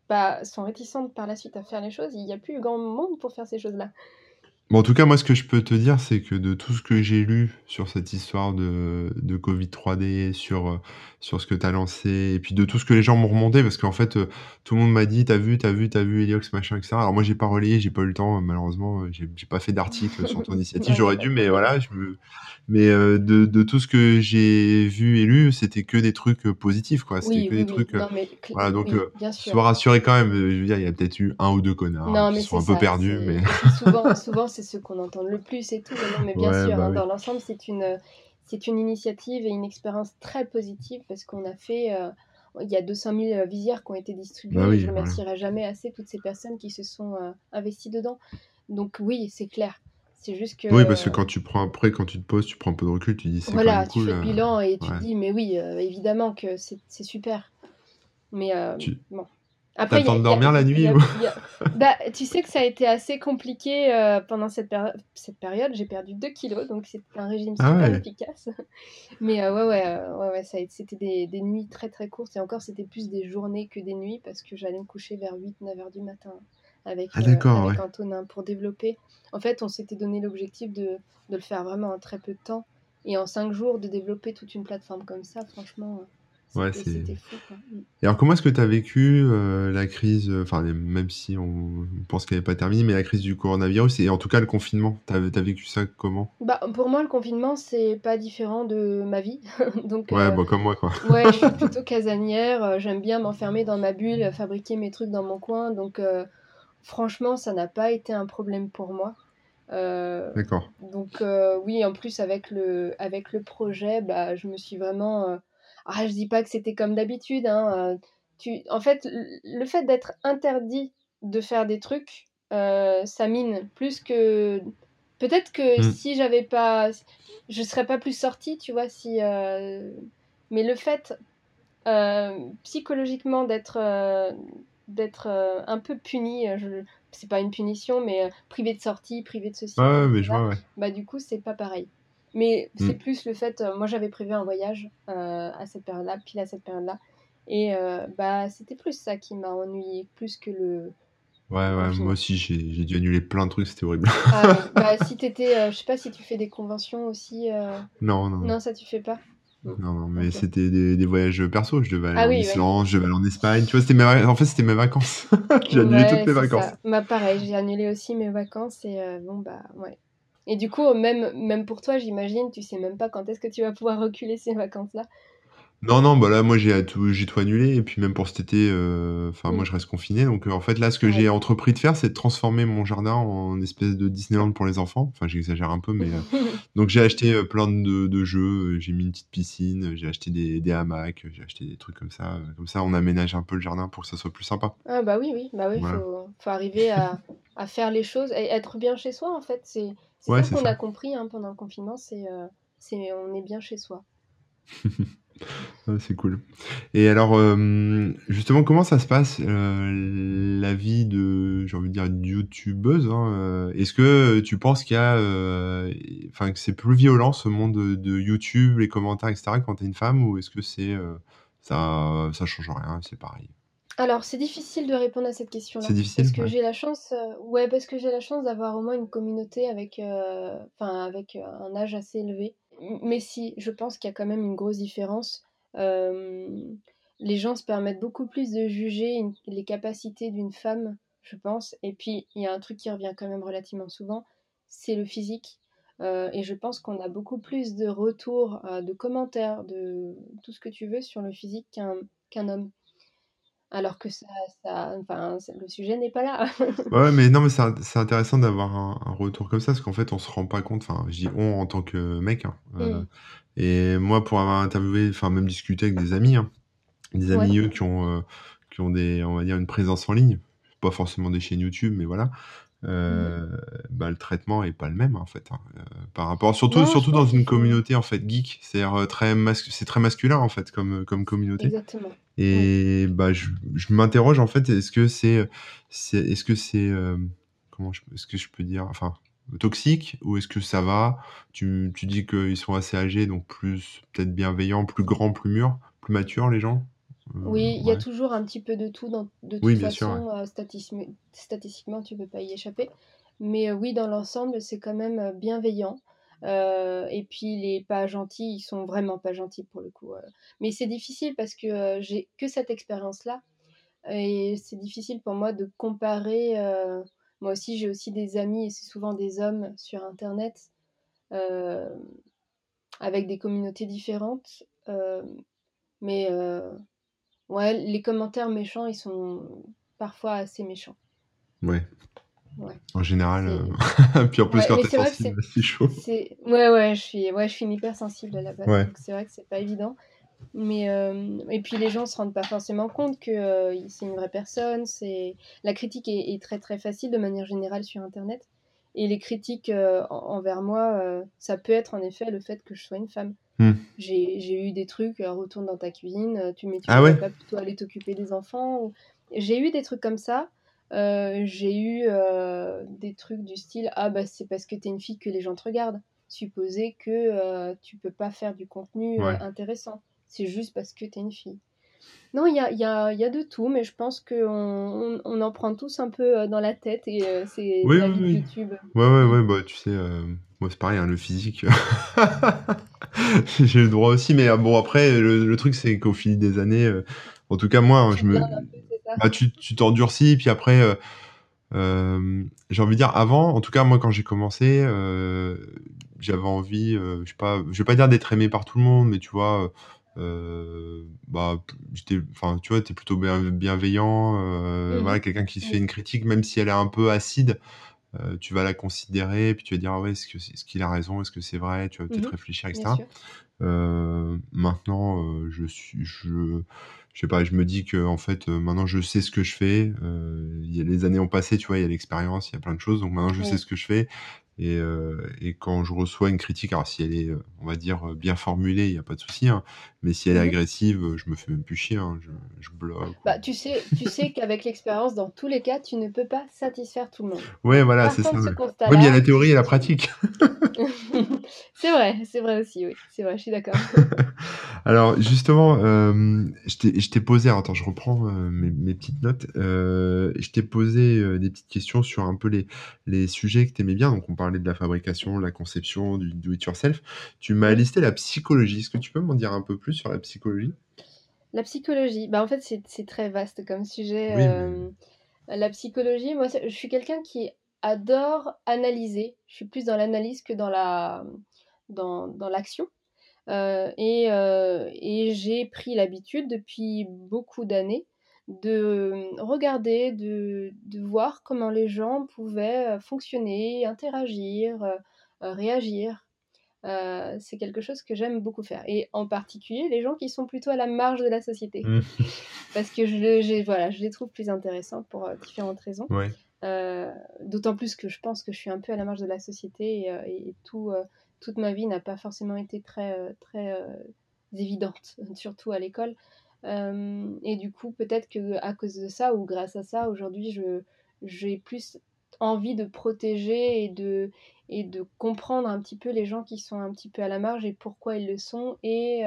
bah, sont réticentes par la suite à faire les choses, il n'y a plus grand monde pour faire ces choses-là en tout cas, moi, ce que je peux te dire, c'est que de tout ce que j'ai lu sur cette histoire de, de Covid 3D, sur, euh, sur ce que tu as lancé, et puis de tout ce que les gens m'ont remonté, parce qu'en fait, euh, tout le monde m'a dit, t'as vu, t'as vu, t'as vu Eliox, machin, etc. Alors moi, j'ai pas relayé, j'ai pas eu le temps, malheureusement, j'ai pas fait d'article sur ton initiative, j'aurais dû, mais voilà, je me... mais euh, de, de, tout ce que j'ai vu et lu, c'était que des trucs positifs, quoi. C'était que des trucs. voilà, donc, sois rassuré quand même. Je veux dire, il y a peut-être eu un ou deux connards hein, qui sont un peu perdus, mais. souvent, souvent c'est ce qu'on entend le plus et tout. Mais, mais bien sûr, bah hein, dans l'ensemble, c'est une, c'est une initiative et une expérience très positive parce qu'on a fait. Euh, il y a 200 000 euh, visières qui ont été distribuées. Bah je ne remercierai jamais assez toutes ces personnes qui se sont euh, investies dedans. Donc oui, c'est clair. C'est juste que. Oui, parce que quand tu prends après, quand tu te poses, tu prends un peu de recul, tu dis c'est Voilà, tu fais le bilan et tu te dis, mais oui, évidemment que c'est super. Mais bon. T'as le temps de dormir la nuit bah, Tu sais que ça a été assez compliqué euh, pendant cette, cette période. J'ai perdu 2 kilos, donc c'est un régime ah super efficace. Mais euh, ouais, ouais, euh, ouais, ouais, c'était des, des, nuits très très courtes. Et encore, c'était plus des journées que des nuits parce que j'allais me coucher vers 8-9 heures du matin avec, ah, avec Antonin pour développer. En fait, on s'était donné l'objectif de, de, le faire vraiment en très peu de temps. Et en 5 jours, de développer toute une plateforme comme ça, franchement. Ouais, C'était fou. Quoi. Mm. Et alors, comment est-ce que tu as vécu euh, la crise, euh, enfin, même si on pense qu'elle n'est pas terminée, mais la crise du coronavirus et en tout cas le confinement? Tu as, vécu ça comment? Bah, Pour moi, le confinement, c'est pas différent de ma vie. Donc, ouais, euh, comme moi, quoi. ouais, je suis plutôt casanière. J'aime bien m'enfermer dans ma bulle, fabriquer mes trucs dans mon coin. Donc, franchement, ça n'a pas été un problème pour moi. D'accord. Donc, oui, en plus, avec le, avec le projet, bah, je me suis vraiment ah, je dis pas que c'était comme d'habitude. Hein, tu... En fait, le fait d'être interdit de faire des trucs, ça mine plus que. Peut-être que mmh. si j'avais pas. Je serais pas plus sortie, tu vois, si. Mais le fait psychologiquement d'être d'être un peu puni, je... c'est pas une punition, mais privé de sortie, privé de ceci. Ouais, mais je vois, ouais. Bah, du coup, c'est pas pareil. Mais c'est mm. plus le fait, euh, moi j'avais prévu un voyage euh, à cette période-là, pile à cette période-là, Et bah, c'était plus ça qui m'a ennuyé, plus que le, Ouais, ouais, moi aussi j'ai dû annuler plein de trucs, c'était horrible. Ah, bah, si t'étais, je sais pas si tu fais des conventions aussi. Non, non, non. ça tu fais pas? Non, non, mais c'était des, des, voyages perso. Je devais aller ah, en oui, Islande, je devais aller en Espagne. Tu vois, c'était mes... en fait, c'était mes vacances. j'ai annulé toutes mes vacances. Ça. Bah, pareil, j'ai annulé aussi mes vacances et bon, bah, ouais. Et du coup, même, même pour toi, j'imagine, tu sais même pas quand est-ce que tu vas pouvoir reculer ces vacances-là. Non, non, bah là, moi, j'ai tout, j'ai tout annulé. Et puis, même pour cet été, euh, enfin, moi, je reste confiné. Donc, euh, en fait, là, ce que j'ai entrepris de faire, c'est de transformer mon jardin en espèce de Disneyland pour les enfants. Enfin, j'exagère un peu, mais. Euh, donc, j'ai acheté plein de, de jeux. J'ai mis une petite piscine. J'ai acheté des, des hamacs. J'ai acheté des trucs comme ça. Comme ça, on aménage un peu le jardin pour que ça soit plus sympa. Ah, bah oui, oui. Bah oui, faut, faut arriver à, à faire les choses et être bien chez soi, en fait. C'est ça qu'on a compris hein, pendant le confinement. C'est, c'est on est bien chez soi. c'est cool. Et alors, euh, justement, comment ça se passe euh, la vie de, j'ai envie de dire, youtubeuse hein, euh, Est-ce que tu penses qu'il y a, enfin, que c'est plus violent ce monde de, YouTube, les commentaires, etc. quand t'es une femme, ou est-ce que c'est ça, ça change rien, c'est pareil? Alors, c'est difficile de répondre à cette question-là. C'est difficile. Parce que j'ai la chance, ouais, parce que j'ai la chance d'avoir au moins une communauté avec, enfin, avec un âge assez élevé mais si, je pense qu'il y a quand même une grosse différence. les gens se permettent beaucoup plus de juger les capacités d'une femme, je pense. Et puis, il y a un truc qui revient quand même relativement souvent, c'est le physique. et je pense qu'on a beaucoup plus de retours, de commentaires, de tout ce que tu veux sur le physique qu'un homme alors que ça, ça enfin, le sujet n'est pas là. ouais, mais non, mais c'est intéressant d'avoir un, retour comme ça, parce qu'en fait, on se rend pas compte, enfin, je dis on en tant que mec, hein, euh, mm. et moi, pour avoir interviewé, enfin, même discuté avec des amis, hein, des amis, eux, qui ont, euh, qui ont des, on va dire, une présence en ligne, pas forcément des chaînes YouTube, mais voilà, euh, bah, le traitement est pas le même en fait hein, euh, par rapport surtout surtout dans une communauté en fait geek c'est euh, très c'est très masculin en fait comme comme communauté. Exactement. et bah je, je m'interroge en fait est-ce que c'est c'est est-ce que c'est comment est-ce que je peux dire enfin toxique ou est-ce que ça va? Tu, tu dis qu'ils sont assez âgés donc plus peut-être bienveillants plus grands plus mûrs plus matures les gens? Oui, il y a toujours un petit peu de tout. Dans, de toute façon, euh, statistiquement, tu ne peux pas y échapper. Mais euh, oui, dans l'ensemble, c'est quand même euh, bienveillant. et puis les pas gentils, ils sont vraiment pas gentils pour le coup. Mais c'est difficile parce que j'ai que cette expérience-là. Et c'est difficile pour moi de comparer. moi aussi, j'ai aussi des amis, et c'est souvent des hommes sur Internet, avec des communautés différentes. mais Ouais, les commentaires méchants, ils sont parfois assez méchants. Ouais. Ouais. En général, euh, puis en plus quand t'es sensible, c'est chaud. Ouais, ouais, je suis, ouais, je suis hyper sensible à la base, donc c'est vrai que c'est pas évident. Mais euh, et puis les gens se rendent pas forcément compte que euh, c'est une vraie personne. C'est la critique est, est, très très facile de manière générale sur Internet. Et les critiques envers moi, ça peut être en effet le fait que je sois une femme. Hmm. J'ai eu des trucs, euh, retourne dans ta cuisine, euh, tu, mais tu ah pas plutôt aller t'occuper des enfants. J'ai eu des trucs comme ça. Euh, j'ai eu des trucs du style Ah, bah c'est parce que t'es une fille que les gens te regardent. Supposer que tu peux pas faire du contenu intéressant. C'est juste parce que t'es une fille. Non, il y a, y, a, y a, de tout, mais je pense qu'on on, en prend tous un peu dans la tête et c'est la vie de YouTube. Ouais, ouais, ouais, bah tu sais, moi c'est pareil, hein, le physique. j'ai le droit aussi, mais euh, bon, après, le, truc, c'est qu'au fil des années, euh, en tout cas, moi, hein, je me. Bah, tu t'endurcis, puis après, euh, j'ai envie de dire, avant, en tout cas, moi, quand j'ai commencé, j'avais envie, je sais pas, je vais pas dire d'être aimé par tout le monde, mais tu vois, bah, j'étais, enfin, tu vois, t'es plutôt bienveillant, mmh voilà, quelqu'un qui se fait une critique, même si elle est un peu acide. Euh, tu vas la considérer, puis tu vas dire, ah ouais, est-ce, que, est-ce qu'il a raison, est-ce que c'est vrai, tu vas peut-être mmh réfléchir, etc. Euh, maintenant, euh, je suis, je, je sais pas, je me dis que en fait, maintenant, je sais ce que je fais. y a, les années ont passé, tu vois, il y a l'expérience, il y a plein de choses, donc maintenant, je sais ce que je fais. Et, euh, et, quand je reçois une critique, alors si elle est, euh, on va dire, euh, bien formulée, il n'y a pas de souci, hein, mais si elle est mmh agressive, je me fais même plus chier, hein, je, je, bloque. Bah, tu sais, tu sais qu'avec l'expérience, dans tous les cas, tu ne peux pas satisfaire tout le monde. Ouais, voilà, c'est ça. Oui, mais il y a la théorie et la pratique. c'est vrai, c'est vrai aussi, oui. C'est vrai, je suis d'accord. Alors, justement, euh, je t'ai posé, attends, je reprends euh, mes, petites notes. Euh, je t'ai posé euh, des petites questions sur un peu les, les sujets que tu aimais bien. Donc, on parlait de la fabrication, la conception, du do-it-yourself. Tu m'as listé la psychologie. Est-ce que tu peux m'en dire un peu plus sur la psychologie La psychologie, bah, en fait, c'est très vaste comme sujet. La psychologie, moi, je suis quelqu'un qui adore analyser. Je suis plus dans l'analyse que dans la dans, dans l'action. Euh, et, euh, et j'ai pris l'habitude depuis beaucoup d'années de regarder, de, de, voir comment les gens pouvaient euh, fonctionner, interagir, réagir. C'est quelque chose que j'aime beaucoup faire. Et en particulier les gens qui sont plutôt à la marge de la société. Mmh. Parce que je, voilà, je les trouve plus intéressants pour différentes raisons. D'autant plus que je pense que je suis un peu à la marge de la société et, et tout, toute ma vie n'a pas forcément été très, euh, très euh, évidente, surtout à l'école. Euh, et du coup, peut-être que à cause de ça ou grâce à ça, aujourd'hui, je j'ai plus envie de protéger et de et de comprendre un petit peu les gens qui sont un petit peu à la marge et pourquoi ils le sont et,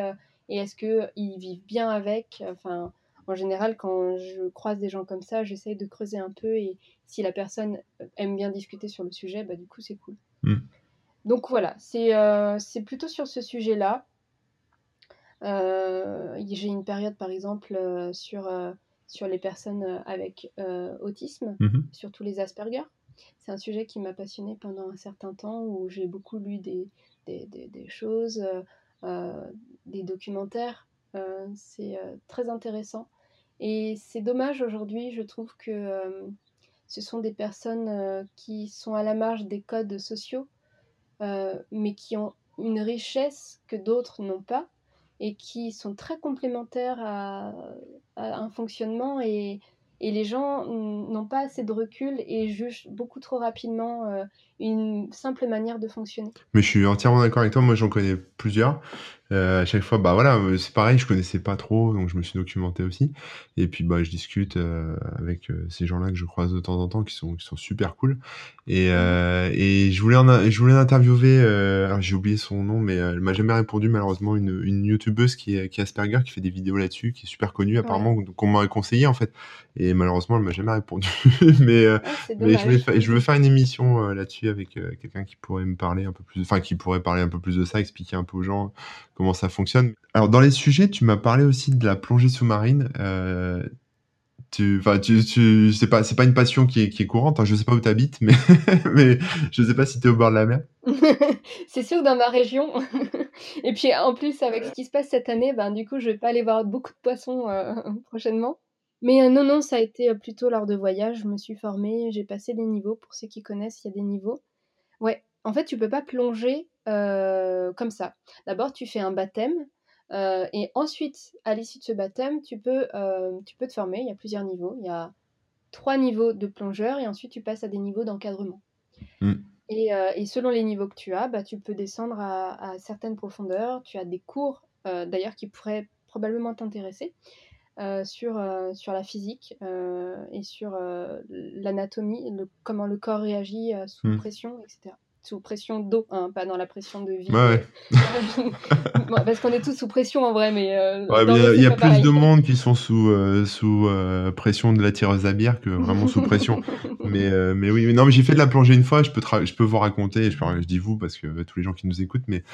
et est-ce qu'ils vivent bien avec. Enfin, en général, quand je croise des gens comme ça, j'essaye de creuser un peu et si la personne aime bien discuter sur le sujet, bah du coup c'est cool. Mmh. Donc voilà, euh, c'est plutôt sur ce sujet-là. Euh, j'ai une période, par exemple, euh, sur, sur les personnes avec autisme, mhm. surtout les Asperger. C'est un sujet qui m'a passionné pendant un certain temps où j'ai beaucoup lu des, des, des, choses, des documentaires. c'est très intéressant. Et c'est dommage aujourd'hui, je trouve que ce sont des personnes qui sont à la marge des codes sociaux euh, mais qui ont une richesse que d'autres n'ont pas et qui sont très complémentaires à, un fonctionnement et, et les gens n'ont pas assez de recul et jugent beaucoup trop rapidement euh, une simple manière de fonctionner. Mais je suis entièrement d'accord avec toi, moi j'en connais plusieurs euh, à chaque fois, bah voilà, euh, c'est pareil, je connaissais pas trop, donc je me suis documenté aussi. Et puis bah je discute euh, avec euh, ces gens-là que je croise de temps en temps, qui sont qui sont super cool. Et, euh, et je voulais en, je voulais l'interviewer. alors j'ai oublié son nom, mais elle m'a jamais répondu malheureusement. Une, une youtubeuse qui est qui est Asperger, qui fait des vidéos là-dessus, qui est super connue apparemment, qu'on m'aurait conseillé en fait. Et malheureusement, elle m'a jamais répondu. mais ah, mais je vais je veux faire une émission là-dessus avec quelqu'un qui pourrait me parler un peu plus, enfin qui pourrait parler un peu plus de ça, expliquer un peu aux gens comment ça fonctionne. Alors dans les sujets, tu m'as parlé aussi de la plongée sous-marine. Euh, tu, tu, tu, c'est pas, c'est pas une passion qui est, qui est courante. Hein. Je sais pas où tu habites, mais, je sais pas si tu es au bord de la mer. c'est sûr dans ma région. Et puis en plus, avec ce qui se passe cette année, ben, du coup, je vais pas aller voir beaucoup de poissons euh, prochainement. Mais euh, non, non, ça a été plutôt lors de voyages. Je me suis formée, j'ai passé des niveaux. Pour ceux qui connaissent, il y a des niveaux. Ouais, en fait, tu peux pas plonger euh, comme ça. D'abord, tu fais un baptême. Euh, et ensuite, à l'issue de ce baptême, tu peux, euh, tu peux te former. Il y a plusieurs niveaux. Il y a trois niveaux de plongeur et ensuite tu passes à des niveaux d'encadrement. Mm. Et, selon les niveaux que tu as, bah, tu peux descendre à, certaines profondeurs. Tu as des cours, d'ailleurs, qui pourraient probablement t'intéresser. sur, sur la physique et sur l'anatomie, comment le corps réagit sous mm. pression, etc sous pression d'eau, hein, pas dans la pression de vie. Ouais, parce qu'on est tous sous pression en vrai, mais. Euh, il y a, plus de monde qui sont sous, euh, sous euh, pression de la tireuse à bière que vraiment sous pression. mais, mais oui, mais non, mais j'ai fait de la plongée une fois, je peux, je peux vous raconter, je, je dis vous parce que tous les gens qui nous écoutent, mais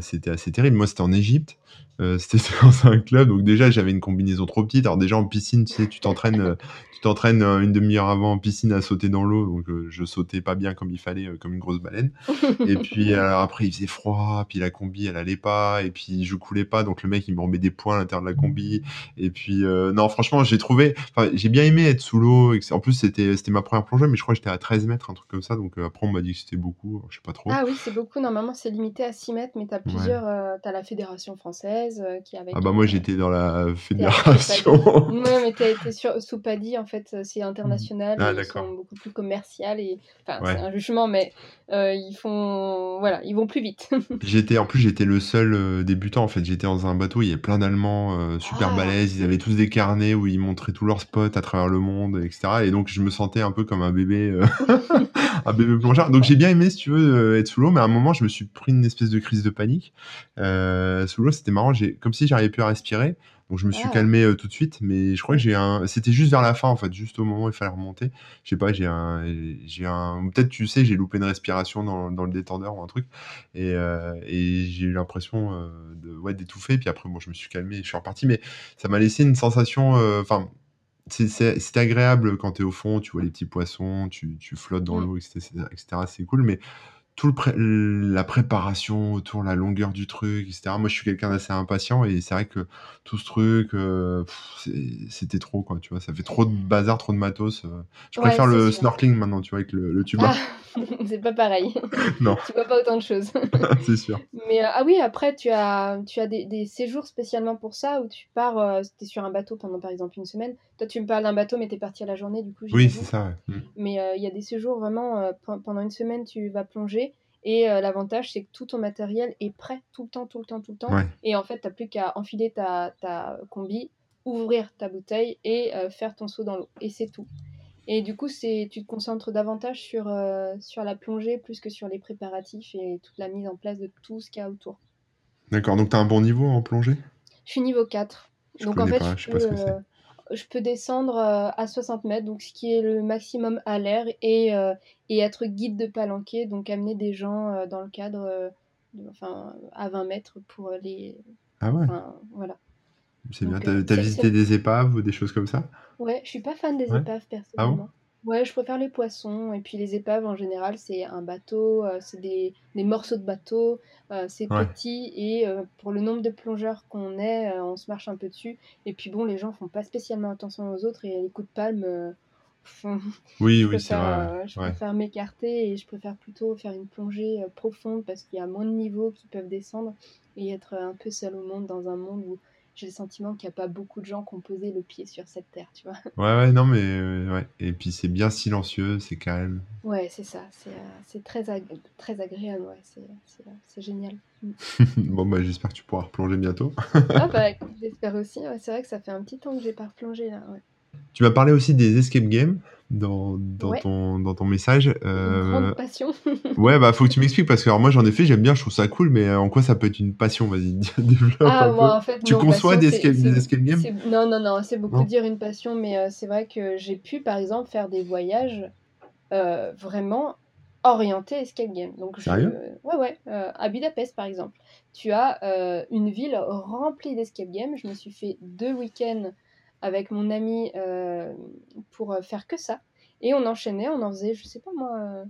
c'était assez terrible. Moi, c'était en Égypte. c'était dans un club, donc déjà j'avais une combinaison trop petite. Alors déjà en piscine, tu sais, tu t'entraînes, t'entraînes euh, une demi-heure avant en piscine à sauter dans l'eau, donc euh, je sautais pas bien comme il fallait, euh, comme une grosse baleine. et puis après il faisait froid, puis la combi elle allait pas, et puis je coulais pas, donc le mec il me remet des points à l'intérieur de la combi. Et puis non, franchement j'ai trouvé, j'ai bien aimé être sous l'eau. En plus c'était c'était ma première plongée, mais je crois que j'étais à 13 mètres, un truc comme ça. Donc après on m'a dit que c'était beaucoup, je sais pas trop. Ah oui c'est beaucoup. Normalement c'est limité à 6 mètres, mais t'as plusieurs, t'as la fédération française qui avait. Ah bah moi j'étais dans la fédération. non mais t'as été sur, sous Paddy en fait, c'est international, ah, ils sont beaucoup plus commercial et enfin c'est un jugement, mais euh, ils font, voilà, ils vont plus vite. J'étais, en plus, j'étais le seul euh, débutant. En fait, j'étais dans un bateau. Il y avait plein d'Allemands euh, super Ah. balèzes. Ils avaient tous des carnets où ils montraient tous leurs spots à travers le monde, etc. Et donc, je me sentais un peu comme un bébé, euh, un bébé plongeur. Donc, j'ai bien aimé, si tu veux, euh, être sous l'eau. Mais à un moment, je me suis pris une espèce de crise de panique. Euh, sous l'eau, c'était marrant. J'ai, comme si j'arrivais plus à respirer. Donc, je me suis Ah. calmé euh, tout de suite. Mais je crois que j'ai un, c'était juste vers la fin, en fait, juste au moment où il fallait remonter. Je sais pas, j'ai un, j'ai un, peut-être tu sais, j'ai loupé une respiration dans, dans le détendeur ou un truc, et, euh, et j'ai eu l'impression euh, de, ouais, d'étouffer. Puis après, bon, je me suis calmé, et je suis reparti, mais ça m'a laissé une sensation, enfin. c'est- agréable quand tu es au fond, tu vois les petits poissons, tu, tu flottes dans Mm. l'eau, etc., etc., C'est cool, mais tout le pré- la préparation autour, la longueur du truc, etc. Moi, je suis quelqu'un d'assez impatient et c'est vrai que tout ce truc, euh, c'était trop, quoi, tu vois. Ça fait trop de bazar, trop de matos. euh. Je Ouais, préfère le sûr. snorkeling maintenant, tu vois, avec le, le tuba. Ah, c'est pas pareil. Non, tu vois pas autant de choses. c'est sûr. Mais euh, ah oui, après, tu as, tu as des, des séjours spécialement pour ça où tu pars, euh, tu es sur un bateau pendant par exemple une semaine. Toi, tu me parles d'un bateau, mais tu es parti à la journée, du coup, Oui, c'est ça, ouais. Mm. Mais euh, il y a des séjours vraiment, euh, pe- pendant une semaine, tu vas plonger. Et euh, l'avantage, c'est que tout ton matériel est prêt tout le temps, tout le temps, tout le temps. Ouais. Et en fait, tu plus qu'à enfiler ta, ta combi, ouvrir ta bouteille et faire ton saut dans l'eau. Et c'est tout. Et du coup, c'est, tu te concentres davantage sur, sur la plongée plus que sur les préparatifs et toute la mise en place de tout ce qu'il y a autour. D'accord, donc tu as un bon niveau en plongée? Je suis niveau 4. Je donc en fait, pas, je, je sais peux, je peux descendre euh, à 60 mètres, donc ce qui est le maximum à l'air, et, euh, et être guide de palanquet, donc amener des gens euh, dans le cadre, de- enfin, à 20 mètres pour les. Ah ouais, Enfin, voilà. c'est bien. T'as visité des épaves ou des choses comme ça? Ouais, je suis pas fan des Ouais. épaves Ah bon? personnellement. Ouais, je préfère les poissons. Et puis les épaves, en général, c'est un bateau, euh, c'est des, des morceaux de bateau, euh, c'est Ouais. petit. Et euh, pour le nombre de plongeurs qu'on est, euh, on se marche un peu dessus. Et puis bon, les gens font pas spécialement attention aux autres et les coups de palme. euh, font- Oui, je oui, c'est préfère, vrai. euh, je ouais. préfère m'écarter et je préfère plutôt faire une plongée euh, profonde parce qu'il y a moins de niveaux qui peuvent descendre et être un peu seul au monde dans un monde où j'ai le sentiment qu'il n'y a pas beaucoup de gens qui ont posé le pied sur cette terre, tu vois. Ouais, ouais, non, mais euh, ouais. Et puis c'est bien silencieux, c'est calme. Ouais, c'est ça, c'est euh, c'est très, ag- très agréable, ouais, c'est c'est- c'est génial. Bon, bah, j'espère que tu pourras replonger bientôt. Ah bah j'espère aussi, ouais, c'est vrai que ça fait un petit temps que j'ai pas replongé là, ouais. Tu m'as parlé aussi des escape games dans, dans, Ouais. ton, dans ton message. Une Euh, grande passion. ouais, bah, faut que tu m'expliques parce que alors, moi j'en ai fait, j'aime bien, je trouve ça cool, mais euh, en quoi ça peut être une passion? Vas-y, développe Ah, un moi peu. en fait, Tu non, conçois passion, des escape, des escape games? Non, non, non, c'est beaucoup Non dire une passion, mais euh, c'est vrai que j'ai pu, par exemple, faire des voyages euh, vraiment orientés escape game. Donc, je... Sérieux? Ouais, ouais. à Budapest, par exemple, tu as une ville remplie d'escape games. Je me suis fait deux week-ends avec mon ami euh, pour euh, faire que ça. Et on enchaînait, on en faisait, je sais pas moi,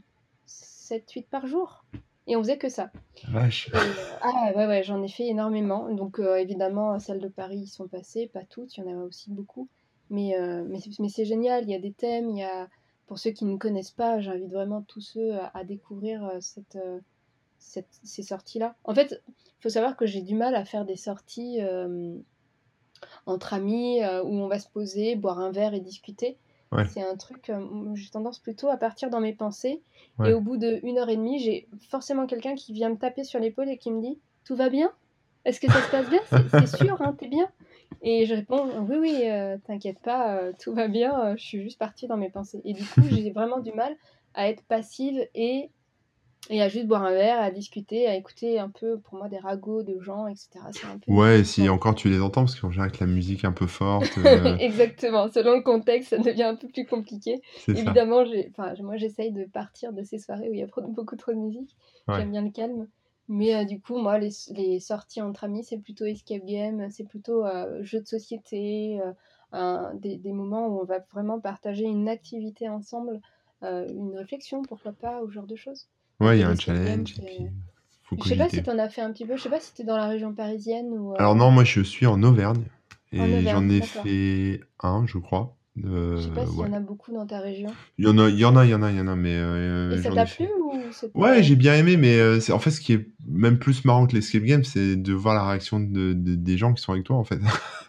7-8 par jour. Et on faisait que ça. Vache. Et, euh, ah ouais, ouais, j'en ai fait énormément. Donc euh, évidemment, celles de Paris y sont passées, pas toutes, il y en a aussi beaucoup. Mais, euh, mais, c'est- mais c'est génial, il y a des thèmes, il y a... Pour ceux qui ne connaissent pas, j'invite vraiment tous ceux à, à découvrir euh, cette, euh, cette- ces sorties-là. En fait, il faut savoir que j'ai du mal à faire des sorties euh, entre amis euh, où on va se poser, boire un verre et discuter. Ouais. C'est un truc, euh, j'ai tendance plutôt à partir dans mes pensées. Ouais. Et au bout d'une heure et demie, j'ai forcément quelqu'un qui vient me taper sur l'épaule et qui me dit Tout va bien? Est-ce que ça se passe bien? C'est c'est sûr, hein, t'es bien? Et je réponds Oui, oui, euh, t'inquiète pas, euh, tout va bien, euh, je suis juste partie dans mes pensées. Et du coup, j'ai vraiment du mal à être passive et, et à juste boire un verre, à discuter, à écouter un peu, pour moi, des ragots de gens, etc. C'est un peu Ouais, si encore tu les entends, parce qu'en général, avec la musique un peu forte, euh, Exactement, selon le contexte, ça devient un peu plus compliqué. Évidemment, moi j'essaye de partir de ces soirées où il y a beaucoup trop de musique. Ouais. J'aime bien le calme. Mais euh, du coup, moi, les, les sorties entre amis, c'est plutôt escape game, c'est plutôt euh, jeu de société, euh, un- des, des moments où on va vraiment partager une activité ensemble, euh, une réflexion, pourquoi pas, ou ce genre de choses. Ouais, il y a un challenge, et puis faut Je sais pas si t'en as fait un petit peu, je sais pas si t'es dans la région parisienne ou... euh, Alors non, moi je suis en Auvergne, et j'en ai fait un, je crois. Je sais pas Euh, s'il y en a beaucoup dans ta région. Il y en a, il y en a, il y en a, il y en a, mais euh, Et ça t'a plu ou Ouais, j'ai bien aimé, mais euh, c'est en fait ce qui est même plus marrant que l'escape game, c'est de voir la réaction de, des gens qui sont avec toi en fait.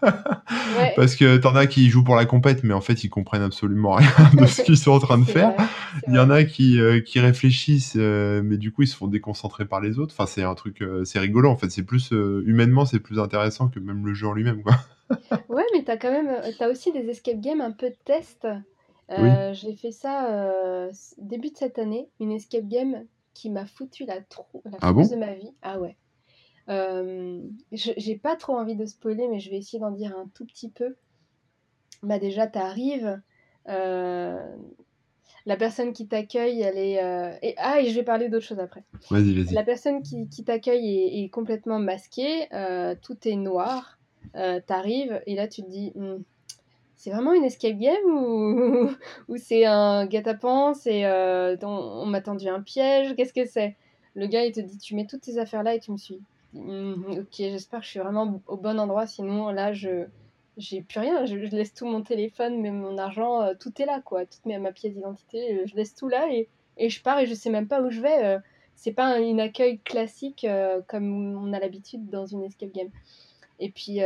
Parce que t'en as qui jouent pour la compète, mais en fait ils comprennent absolument rien de ce qu'ils sont en train de faire. Il y en a qui, euh, qui réfléchissent, euh, mais du coup ils se font déconcentrer par les autres. Enfin c'est un truc, c'est rigolo en fait. C'est plus humainement c'est plus intéressant que même le jeu en lui-même quoi. ouais, mais t'as quand même, t'as aussi des escape games un peu de test euh, j'ai fait ça euh, début de cette année, une escape game qui m'a foutu la, trou la ah de ma vie. Ah ouais. Euh, j'ai pas trop envie de spoiler, mais je vais essayer d'en dire un tout petit peu. Bah déjà, t'arrives. la personne qui t'accueille, elle est. Et, ah, et je vais parler d'autre chose après. Vas-y, vas-y. La personne qui, qui t'accueille est, complètement masquée, tout est noir. T'arrives et là tu te dis, hmm, c'est vraiment une escape game ou, ou c'est un guet-apens c'est euh, on, m'a tendu un piège? Qu'est-ce que c'est? Le gars, il te dit tu mets toutes tes affaires là et tu me suis. Mm, ok, j'espère que je suis vraiment au bon endroit, sinon là, je j'ai plus rien. Je, laisse tout mon téléphone, mais mon argent, euh, tout est là, quoi. Toute ma pièce d'identité, euh, je laisse tout là et, et, je pars et je sais même pas où je vais. c'est pas un, accueil classique comme on a l'habitude dans une escape game. Et puis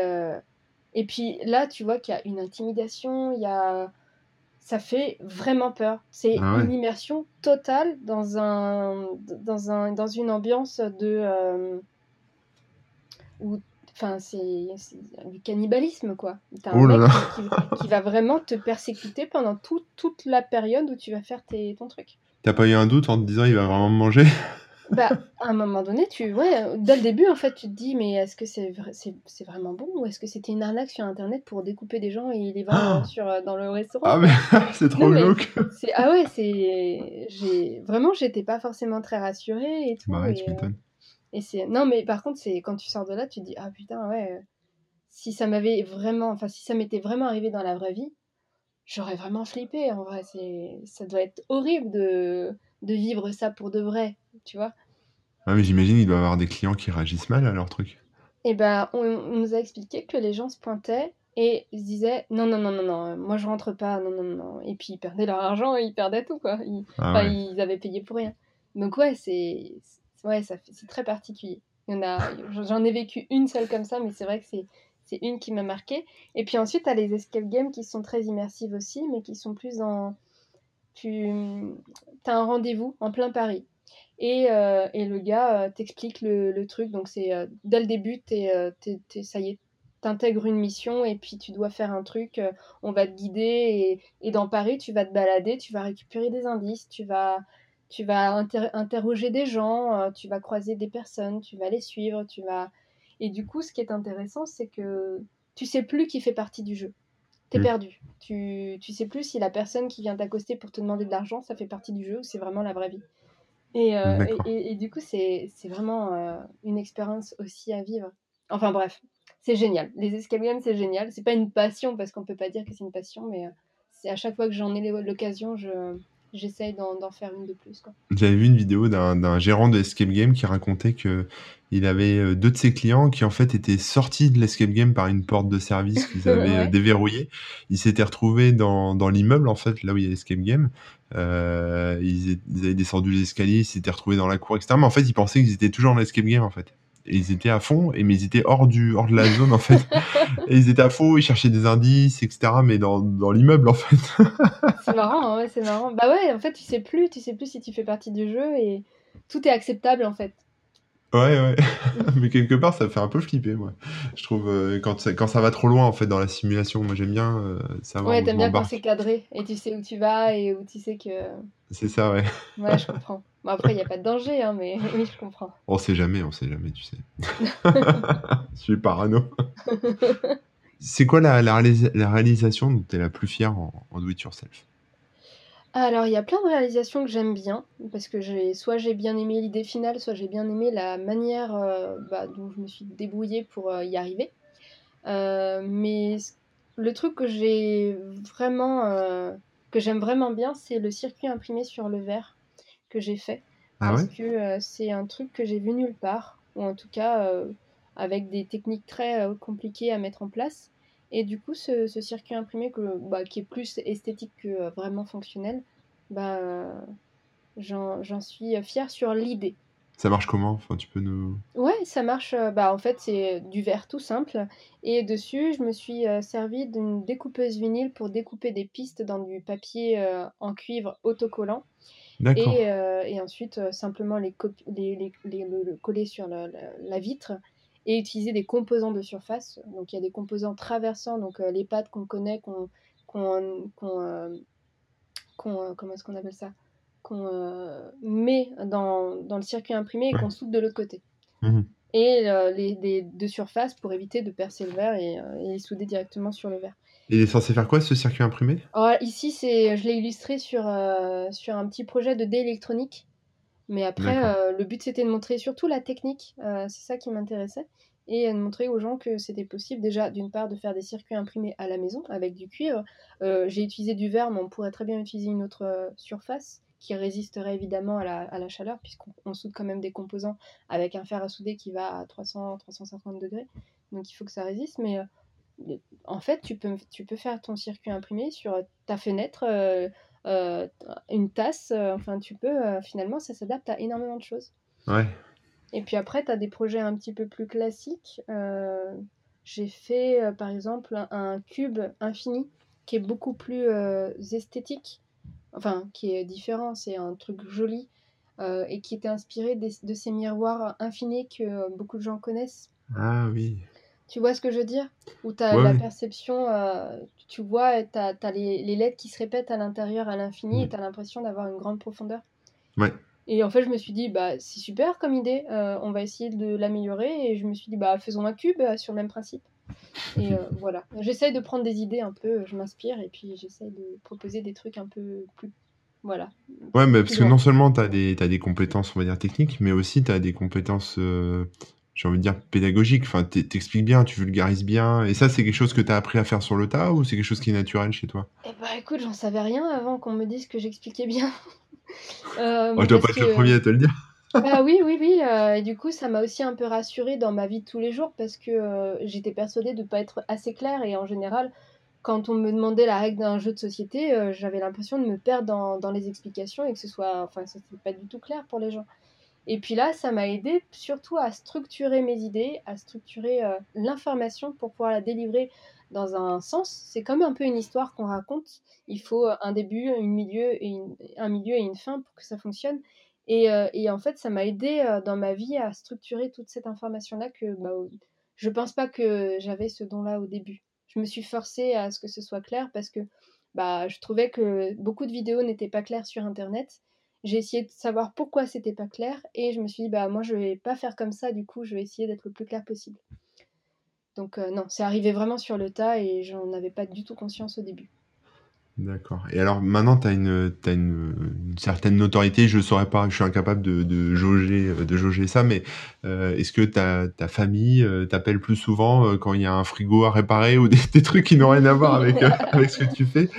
et puis là, tu vois qu'il y a une intimidation, il y a... ça fait vraiment peur. C'est ah une immersion totale dans, un... Dans, un... dans une ambiance de... Euh, enfin c'est du cannibalisme quoi. T'as un oh mec Qui, va vraiment te persécuter pendant toute la période où tu vas faire tes, ton truc. T'as pas eu un doute en te disant il va vraiment me manger? Bah, à un moment donné, tu, ouais, dès le début, en fait, tu te dis, mais est-ce que c'est c'est vraiment bon ou est-ce que c'était une arnaque sur Internet pour découper des gens et les vendre ah sur, euh, dans le restaurant? Ah, mais c'est trop glauque Ah ouais, c'est... Vraiment, j'étais pas forcément très rassurée et tout. Bah ouais, tu euh, et c'est... Non, mais par contre, c'est quand tu sors de là, tu te dis, ah putain, ouais, si ça m'avait vraiment... Enfin, si ça m'était vraiment arrivé dans la vraie vie, j'aurais vraiment flippé, en vrai. C'est... Ça doit être horrible de de vivre ça pour de vrai, tu vois. Ah, mais j'imagine il doit y avoir des clients qui réagissent mal à leur truc. Et eh ben, on, nous a expliqué que les gens se pointaient et se disaient non, non, non, non, non, moi je rentre pas, non, non, non. Et puis ils perdaient leur argent, ils perdaient tout, quoi. Ils, ah ils avaient payé pour rien. Donc, ouais, c'est ouais, ça c'est très particulier. J'en ai vécu une seule comme ça, mais c'est vrai que c'est c'est une qui m'a marqué. Et puis ensuite, tu as les escape games qui sont très immersives aussi, mais qui sont plus en tu as un rendez-vous en plein Paris. Et, euh, et le gars euh, t'explique le, truc. Donc, c'est euh, dès le début, es, ça y est, t'intègres une mission et puis tu dois faire un truc. on va te guider. Et, et, dans Paris, tu vas te balader, tu vas récupérer des indices, tu vas, tu vas interroger des gens, tu vas croiser des personnes, tu vas les suivre. tu vas Et du coup, ce qui est intéressant, c'est que tu sais plus qui fait partie du jeu. T'es mm. perdu. Tu, tu sais plus si la personne qui vient t'accoster pour te demander de l'argent, ça fait partie du jeu ou c'est vraiment la vraie vie. Et, euh, et, du coup, c'est vraiment euh, une expérience aussi à vivre. Enfin bref, c'est génial. Les escape games, c'est génial. C'est pas une passion parce qu'on peut pas dire que c'est une passion, mais euh, c'est à chaque fois que j'en ai l'occasion, je, j'essaye d'en faire une de plus. J'avais vu une vidéo d'un gérant de Escape Game qui racontait que il avait euh, deux de ses clients qui en fait étaient sortis de l'escape game par une porte de service qu'ils avaient euh, déverrouillée. Ils s'étaient retrouvés dans, dans l'immeuble en fait, là où il y a l'escape game. Euh, ils, ils, avaient descendu les escaliers, ils s'étaient retrouvés dans la cour, etc. Mais en fait, ils pensaient qu'ils étaient toujours dans l'escape game en fait ils étaient à fond, et, mais ils étaient hors, du, hors de la zone en fait. et ils étaient à fond, ils cherchaient des indices, etc. Mais dans, dans l'immeuble en fait. c'est marrant, hein, ouais, c'est marrant. Bah ouais, en fait, tu sais plus, tu sais plus si tu fais partie du jeu et tout est acceptable en fait. Ouais, ouais. mais quelque part, ça fait un peu flipper, moi. Je trouve, euh, quand, ça, quand ça va trop loin, en fait, dans la simulation, moi j'aime bien euh, savoir. Ouais, t'aimes bien quand c'est cadré et tu sais où tu vas et où tu sais que. C'est ça, ouais. Ouais, je comprends. Bon, après, il n'y a pas de danger, hein, mais oui, je comprends. On sait jamais, on sait jamais, tu sais. je suis parano. c'est quoi la, la, réalisation dont tu es la plus fière en, en Do It Yourself? Alors, il y a plein de réalisations que j'aime bien, parce que soit j'ai bien aimé l'idée finale, soit j'ai bien aimé la manière euh, bah, dont je me suis débrouillée pour euh, y arriver. Euh, mais le truc que j'ai vraiment que j'aime vraiment bien, c'est le circuit imprimé sur le verre que j'ai fait. Ah parce que c'est un truc que j'ai vu nulle part, ou en tout cas avec des techniques très compliquées à mettre en place. Et du coup, ce, circuit imprimé que, bah, qui est plus esthétique que vraiment fonctionnel, bah, j'en suis fière sur l'idée. Ça marche comment? Enfin, tu peux nous. Ouais, ça marche. euh, Bah, en fait, c'est du verre tout simple. Et dessus, je me suis euh, servi d'une découpeuse vinyle pour découper des pistes dans du papier euh, en cuivre autocollant. D'accord. Et, euh, et ensuite, simplement les, copi- les, les- les- le, le coller sur la, la- la vitre et utiliser des composants de surface. Donc, il y a des composants traversants, donc les pattes qu'on connaît, qu'on. qu'on, qu'on, euh, qu'on, euh, comment est-ce qu'on appelle ça? Qu'on euh, met dans, dans le circuit imprimé et qu'on soude de l'autre côté Mhm. et euh, les, des, de surface pour éviter de percer le verre et, euh, et les souder directement sur le verre. Il est censé faire quoi ce circuit imprimé? Alors, ici, c'est, je l'ai illustré sur, euh, sur un petit projet de dé électronique. Mais après, euh, le but, c'était de montrer surtout la technique. euh, c'est ça qui m'intéressait. Et de montrer aux gens que c'était possible, déjà, d'une part, de faire des circuits imprimés à la maison avec du cuivre. J'ai utilisé du verre, mais on pourrait très bien utiliser une autre surface qui résisterait évidemment à la, à la chaleur, puisqu'on on soude quand même des composants avec un fer à souder qui va à 300-350 degrés. Donc il faut que ça résiste. Mais euh, en fait, tu peux, tu peux faire ton circuit imprimé sur ta fenêtre, euh, euh, une tasse. enfin, tu peux, finalement, ça s'adapte à énormément de choses. Ouais. Et puis après, tu as des projets un petit peu plus classiques. J'ai fait, par exemple, un, un cube infini qui est beaucoup plus esthétique, enfin, qui est différent, c'est un truc joli, euh, et qui était inspiré des- de ces miroirs infinis que euh, beaucoup de gens connaissent. Ah oui. Tu vois ce que je veux dire? Où tu as Ouais, la perception, euh, tu vois, tu as, les, les lettres qui se répètent à l'intérieur à l'infini, et tu as l'impression d'avoir une grande profondeur. Ouais. Et en fait, je me suis dit, bah, c'est super comme idée, on va essayer de l'améliorer. Et je me suis dit, bah, faisons un cube sur le même principe. Et euh, voilà, j'essaye de prendre des idées un peu, je m'inspire, et puis j'essaye de proposer des trucs un peu plus. Voilà. Ouais, mais parce que non seulement tu as des, t'as des compétences, on va dire, techniques, mais aussi tu as des compétences, euh, j'ai envie de dire, pédagogiques. Enfin, t'expliques bien, tu vulgarises bien. Et ça, c'est quelque chose que tu as appris à faire sur le tas ou c'est quelque chose qui est naturel chez toi? Et bah écoute, j'en savais rien avant qu'on me dise que j'expliquais bien. Euh, Oh, Je dois pas être le premier à te le dire. Bah oui, oui, oui. euh, et du coup, ça m'a aussi un peu rassurée dans ma vie de tous les jours parce que euh, j'étais persuadée de ne pas être assez claire. Et en général, quand on me demandait la règle d'un jeu de société, euh, j'avais l'impression de me perdre dans, dans les explications et que ce soit. Enfin, ça c'était pas du tout clair pour les gens. Et puis là, ça m'a aidé surtout à structurer mes idées, à structurer l'information pour pouvoir la délivrer dans un sens. C'est comme un peu une histoire qu'on raconte. Il faut un début, une milieu et un milieu et une fin pour que ça fonctionne. Et, euh, et en fait, ça m'a aidé euh, dans ma vie à structurer toute cette information-là que bah, je pense pas que j'avais ce don-là au début. Je me suis forcée à ce que ce soit clair parce que bah, je trouvais que beaucoup de vidéos n'étaient pas claires sur Internet. J'ai essayé de savoir pourquoi c'était pas clair et je me suis dit, bah, moi, je vais pas faire comme ça, du coup, je vais essayer d'être le plus clair possible. Donc, euh, non, c'est arrivé vraiment sur le tas et j'en avais pas du tout conscience au début. D'accord. Et alors maintenant, tu as une, t'as une, une certaine notoriété. Je saurais pas, je suis incapable de, de jauger, euh, de jauger ça, mais euh, est-ce que ta, ta famille euh, t'appelle plus souvent euh, quand il y a un frigo à réparer ou des, des trucs qui n'ont rien à voir avec, avec ce que tu fais?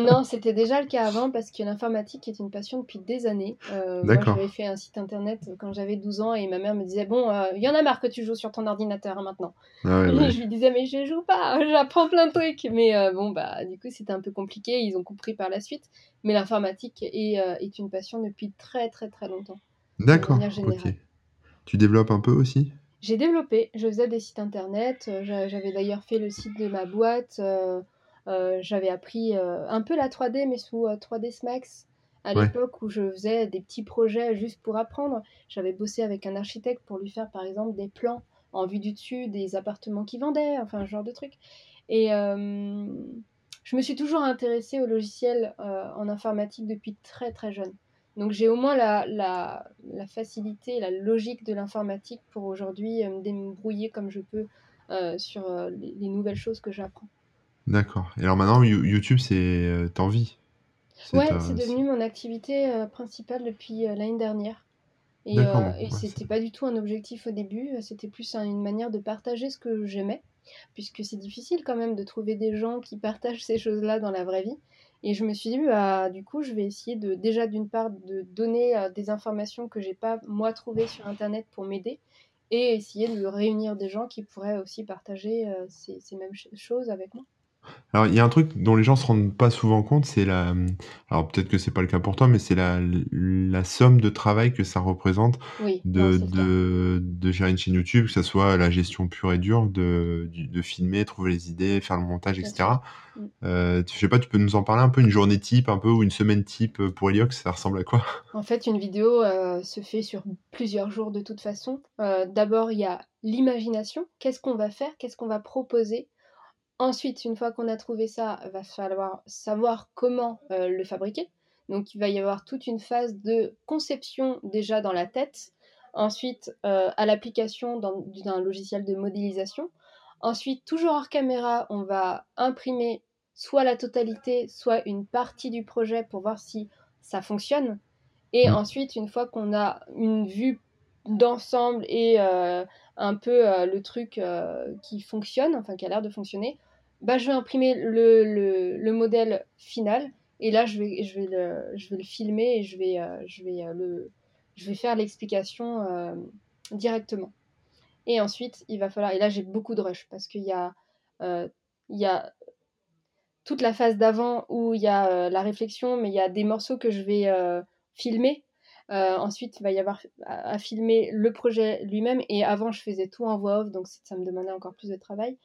Non, c'était déjà le cas avant parce que l'informatique est une passion depuis des années. Moi, D'accord. j'avais fait un site internet quand j'avais 12 ans et ma mère me disait Bon, il y en a marre que tu joues sur ton ordinateur hein, maintenant. Ah ouais, ouais. je lui disais Mais je joue pas, j'apprends plein de trucs. Mais bon, bah, du coup, c'était un peu compliqué. Ils ont compris par la suite. Mais l'informatique est, euh, est une passion depuis très, très, très longtemps. D'accord. Ok. Tu développes un peu aussi? J'ai développé, je faisais des sites internet, euh, j'a- j'avais d'ailleurs fait le site de ma boîte, euh, euh, j'avais appris un peu la 3D mais sous euh, 3ds Max à Ouais. l'époque où je faisais des petits projets juste pour apprendre. J'avais bossé avec un architecte pour lui faire par exemple des plans en vue du dessus des appartements qu'il vendait, enfin ce genre de truc. Et euh, je me suis toujours intéressée aux logiciels euh, en informatique depuis très très jeune. Donc j'ai au moins la, la, la facilité, la logique de l'informatique pour aujourd'hui euh, me débrouiller comme je peux euh, sur euh, les, les nouvelles choses que j'apprends. D'accord. Et alors maintenant, You- YouTube, c'est vis? C'est Ouais, ta- c'est devenu mon activité principale depuis l'année dernière. Et, euh, et ouais, c'était c'est- pas du tout un objectif au début, c'était plus un- une manière de partager ce que j'aimais, puisque c'est difficile quand même de trouver des gens qui partagent ces choses-là dans la vraie vie. Et je me suis dit, bah, du coup, je vais essayer de, déjà d'une part, de donner euh, des informations que j'ai pas moi trouvées sur Internet pour m'aider, et essayer de réunir des gens qui pourraient aussi partager euh, ces, mêmes ch- choses avec moi. Alors, il y a un truc dont les gens se rendent pas souvent compte, c'est la. Alors, peut-être que c'est pas le cas pour toi, mais c'est la, la somme de travail que ça représente Oui, non, de, c'est clair. de, de gérer une chaîne YouTube, que ce soit la gestion pure et dure, de, du- de filmer, trouver les idées, faire le montage, Bien sûr. etc. Mm. Euh, tu- je sais pas, tu peux nous en parler un peu, une journée type, un peu, ou une semaine type euh, pour Heliox, ça ressemble à quoi? En fait, une vidéo euh, se fait sur plusieurs jours de toute façon. Euh, D'abord, il y a l'imagination. Qu'est-ce qu'on va faire? Qu'est-ce qu'on va proposer? Ensuite, une fois qu'on a trouvé ça, va falloir savoir comment euh, le fabriquer. Donc, il va y avoir toute une phase de conception déjà dans la tête. Ensuite, euh, à l'application d'un logiciel de modélisation. Ensuite, toujours hors caméra, on va imprimer soit la totalité, soit une partie du projet pour voir si ça fonctionne. Et Mm. ensuite, une fois qu'on a une vue d'ensemble et euh, un peu euh, le truc euh, qui fonctionne, enfin qui a l'air de fonctionner, bah, je vais imprimer le, le- le modèle final. Et là, je vais, je vais, le, je vais le filmer et je vais, je vais, le, je vais faire l'explication directement. Et ensuite, il va falloir. Et là, j'ai beaucoup de rush parce qu'il y a, y a toute la phase d'avant où il y a la réflexion, mais il y a des morceaux que je vais filmer. Euh, ensuite, il va y avoir à, à filmer le projet lui-même. Et avant, je faisais tout en voix off, donc ça me demandait encore plus de travail.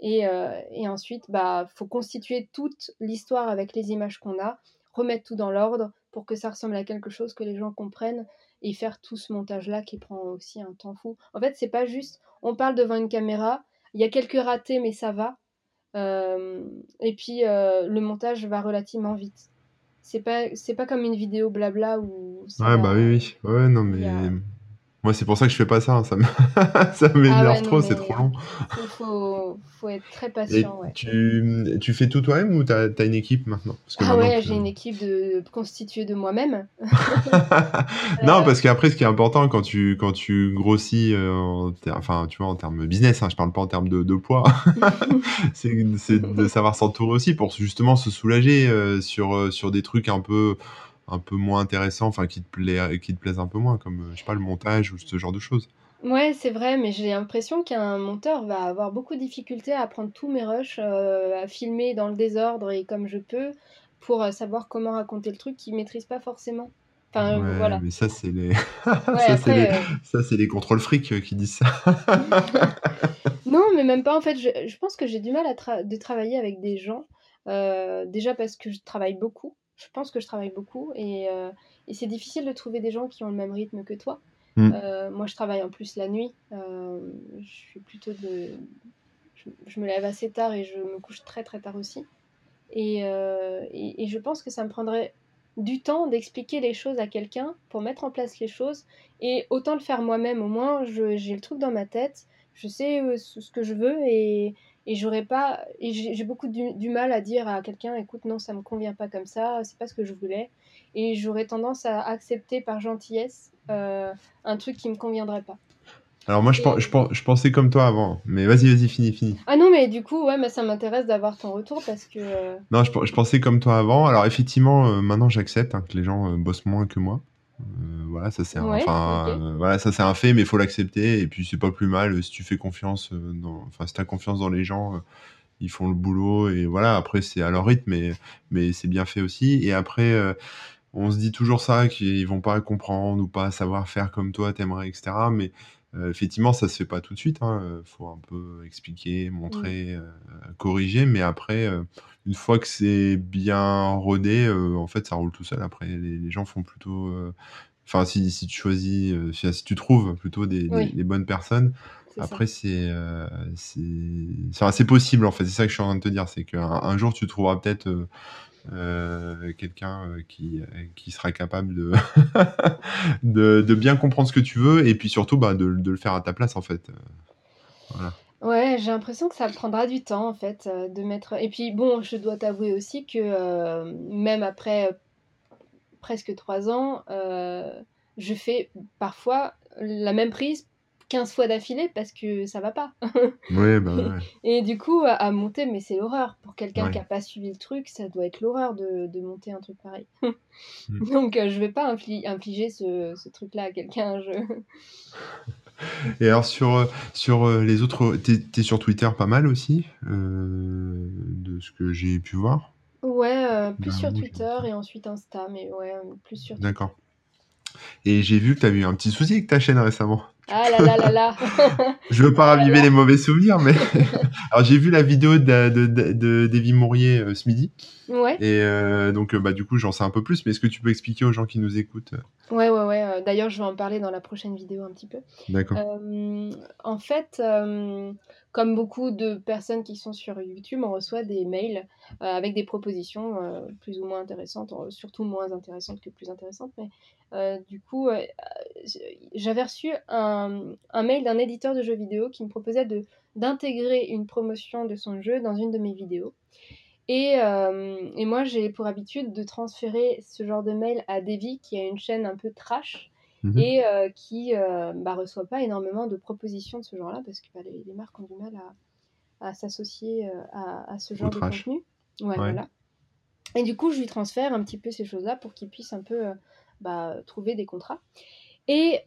Et, euh, et ensuite, bah, faut constituer toute l'histoire avec les images qu'on a, remettre tout dans l'ordre pour que ça ressemble à quelque chose que les gens comprennent et faire tout ce montage-là qui prend aussi un temps fou. En fait, c'est pas juste, on parle devant une caméra, il y a quelques ratés, mais ça va. Euh, et puis euh, le montage va relativement vite. C'est pas, c'est pas comme une vidéo blabla où Ouais, bah oui, oui. Ouais, non, mais. a- Moi, c'est pour ça que je fais pas ça, hein, ça Ah m'énerve ouais, non, trop, c'est trop long. faut, faut, faut être très patient, ouais. tu, tu fais tout toi-même ou t'as, t'as une équipe maintenant? Parce que Ah maintenant, ouais, tu- j'ai une équipe de, constituée de moi-même. Non, Euh, parce qu'après, ce qui est important quand tu, quand tu grossis, euh, en ter- enfin, tu vois, en termes business, hein, je parle pas en termes de, de poids, c'est, c'est de savoir s'entourer aussi pour justement se soulager euh, sur, euh, sur des trucs un peu, un peu moins intéressants, enfin, qui te plaît, qui te plaisent un peu moins, comme, euh, je sais pas, le montage ou ce genre de choses. Ouais, c'est vrai, mais j'ai l'impression qu'un monteur va avoir beaucoup de difficultés à prendre tous mes rushs, euh, à filmer dans le désordre et comme je peux, pour euh, savoir comment raconter le truc qu'il maîtrise pas forcément. Enfin, Ouais, voilà. mais ça, c'est les, Ouais, ça, c'est les, euh, ça, c'est les contrôles fric euh, qui disent ça. non, mais même pas. En fait, je, je pense que j'ai du mal à tra- de travailler avec des gens. euh, déjà parce que je travaille beaucoup. Je pense que je travaille beaucoup et, euh, et c'est difficile de trouver des gens qui ont le même rythme que toi. Mm. Euh, moi, je travaille en plus la nuit. euh, je suis plutôt de. Je, je me lève assez tard et je me couche très très tard aussi. Et, et, et je pense que ça me prendrait du temps d'expliquer les choses à quelqu'un pour mettre en place les choses. Et autant le faire moi-même, au moins j'ai le truc dans ma tête, je sais ce que je veux et, et j'aurais pas. Et j'ai beaucoup du, du mal à dire à quelqu'un écoute, non, ça me convient pas comme ça, c'est pas ce que je voulais. Et j'aurais tendance à accepter par gentillesse euh, un truc qui me conviendrait pas. Alors moi, je, Et- je, pen- je pensais comme toi avant, mais vas-y, vas-y, finis, finis. Ah non, mais du coup, ouais, mais ça m'intéresse d'avoir ton retour parce que. euh, Non, je, pen- je pensais comme toi avant. Alors effectivement, euh, maintenant j'accepte hein, que les gens euh, bossent moins que moi. Voilà, ça c'est un, Ouais, enfin, ok. euh, voilà, ça c'est un fait, mais il faut l'accepter. Et puis c'est pas plus mal euh, si tu fais confiance, euh, dans, enfin si t'as confiance dans les gens, euh, ils font le boulot et voilà. Après c'est à leur rythme, mais mais c'est bien fait aussi. Et après, on se dit toujours ça, qu'ils vont pas comprendre ou pas savoir faire comme toi, t'aimerais, etc. Mais effectivement, ça se fait pas tout de suite. Hein. Faut un peu expliquer, montrer, corriger. Mais après, une fois que c'est bien rodé, euh, en fait, ça roule tout seul. Après, les, les gens font plutôt. euh, Enfin, si, si tu choisis, euh, si, tu trouves plutôt des, des- Oui. les bonnes personnes, c'est ça. après, c'est euh, c'est enfin, c'est possible en fait. C'est ça que je suis en train de te dire. C'est qu'un un jour, tu trouveras peut-être euh, euh, quelqu'un euh, qui, euh, qui sera capable de, de, de bien comprendre ce que tu veux et puis surtout bah, de, de le faire à ta place en fait. Euh, Voilà. Ouais, j'ai l'impression que ça prendra du temps en fait euh, de mettre. Et puis bon, je dois t'avouer aussi que euh, même après presque trois ans, euh, je fais parfois la même prise 15 fois d'affilée parce que ça va pas. Ouais, bah ouais. Et du coup, à, à monter, mais c'est l'horreur. Pour quelqu'un Ouais. qui a pas suivi le truc, ça doit être l'horreur de, de monter un truc pareil. Mm. Donc, euh, je vais pas infli- infliger ce, ce truc-là à quelqu'un. Je... Et alors sur, euh, sur euh, les autres, t'es, t'es sur Twitter pas mal aussi, euh, de ce que j'ai pu voir? Ouais, euh, plus Bah, sur Twitter et ensuite Insta, mais ouais, euh, plus sur Twitter. D'accord. Et j'ai vu que t'avais eu un petit souci avec ta chaîne récemment. Ah là là là là Je veux pas raviver les mauvais souvenirs, mais alors j'ai vu la vidéo de, de, de, Mourier euh, ce midi, Ouais, et euh, donc bah du coup j'en sais un peu plus. Mais est-ce que tu peux expliquer aux gens qui nous écoutent ouais, ouais, ouais. euh, D'ailleurs, je vais en parler dans la prochaine vidéo un petit peu. D'accord. Euh, en fait, euh, comme beaucoup de personnes qui sont sur YouTube, on reçoit des mails avec des propositions plus ou moins intéressantes, surtout moins intéressantes que plus intéressantes. Mais du coup, j'avais reçu un, un mail d'un éditeur de jeux vidéo qui me proposait d'intégrer une promotion de son jeu dans une de mes vidéos. Et, euh, et moi, j'ai pour habitude de transférer ce genre de mail à Davy, qui a une chaîne un peu trash Mhm. et euh, qui euh, bah, reçoit pas énormément de propositions de ce genre-là parce que bah, les, les marques ont du mal à, à s'associer à, à ce genre de trash. contenu. Ouais, voilà. Et du coup, je lui transfère un petit peu ces choses-là pour qu'il puisse un peu bah, trouver des contrats. Et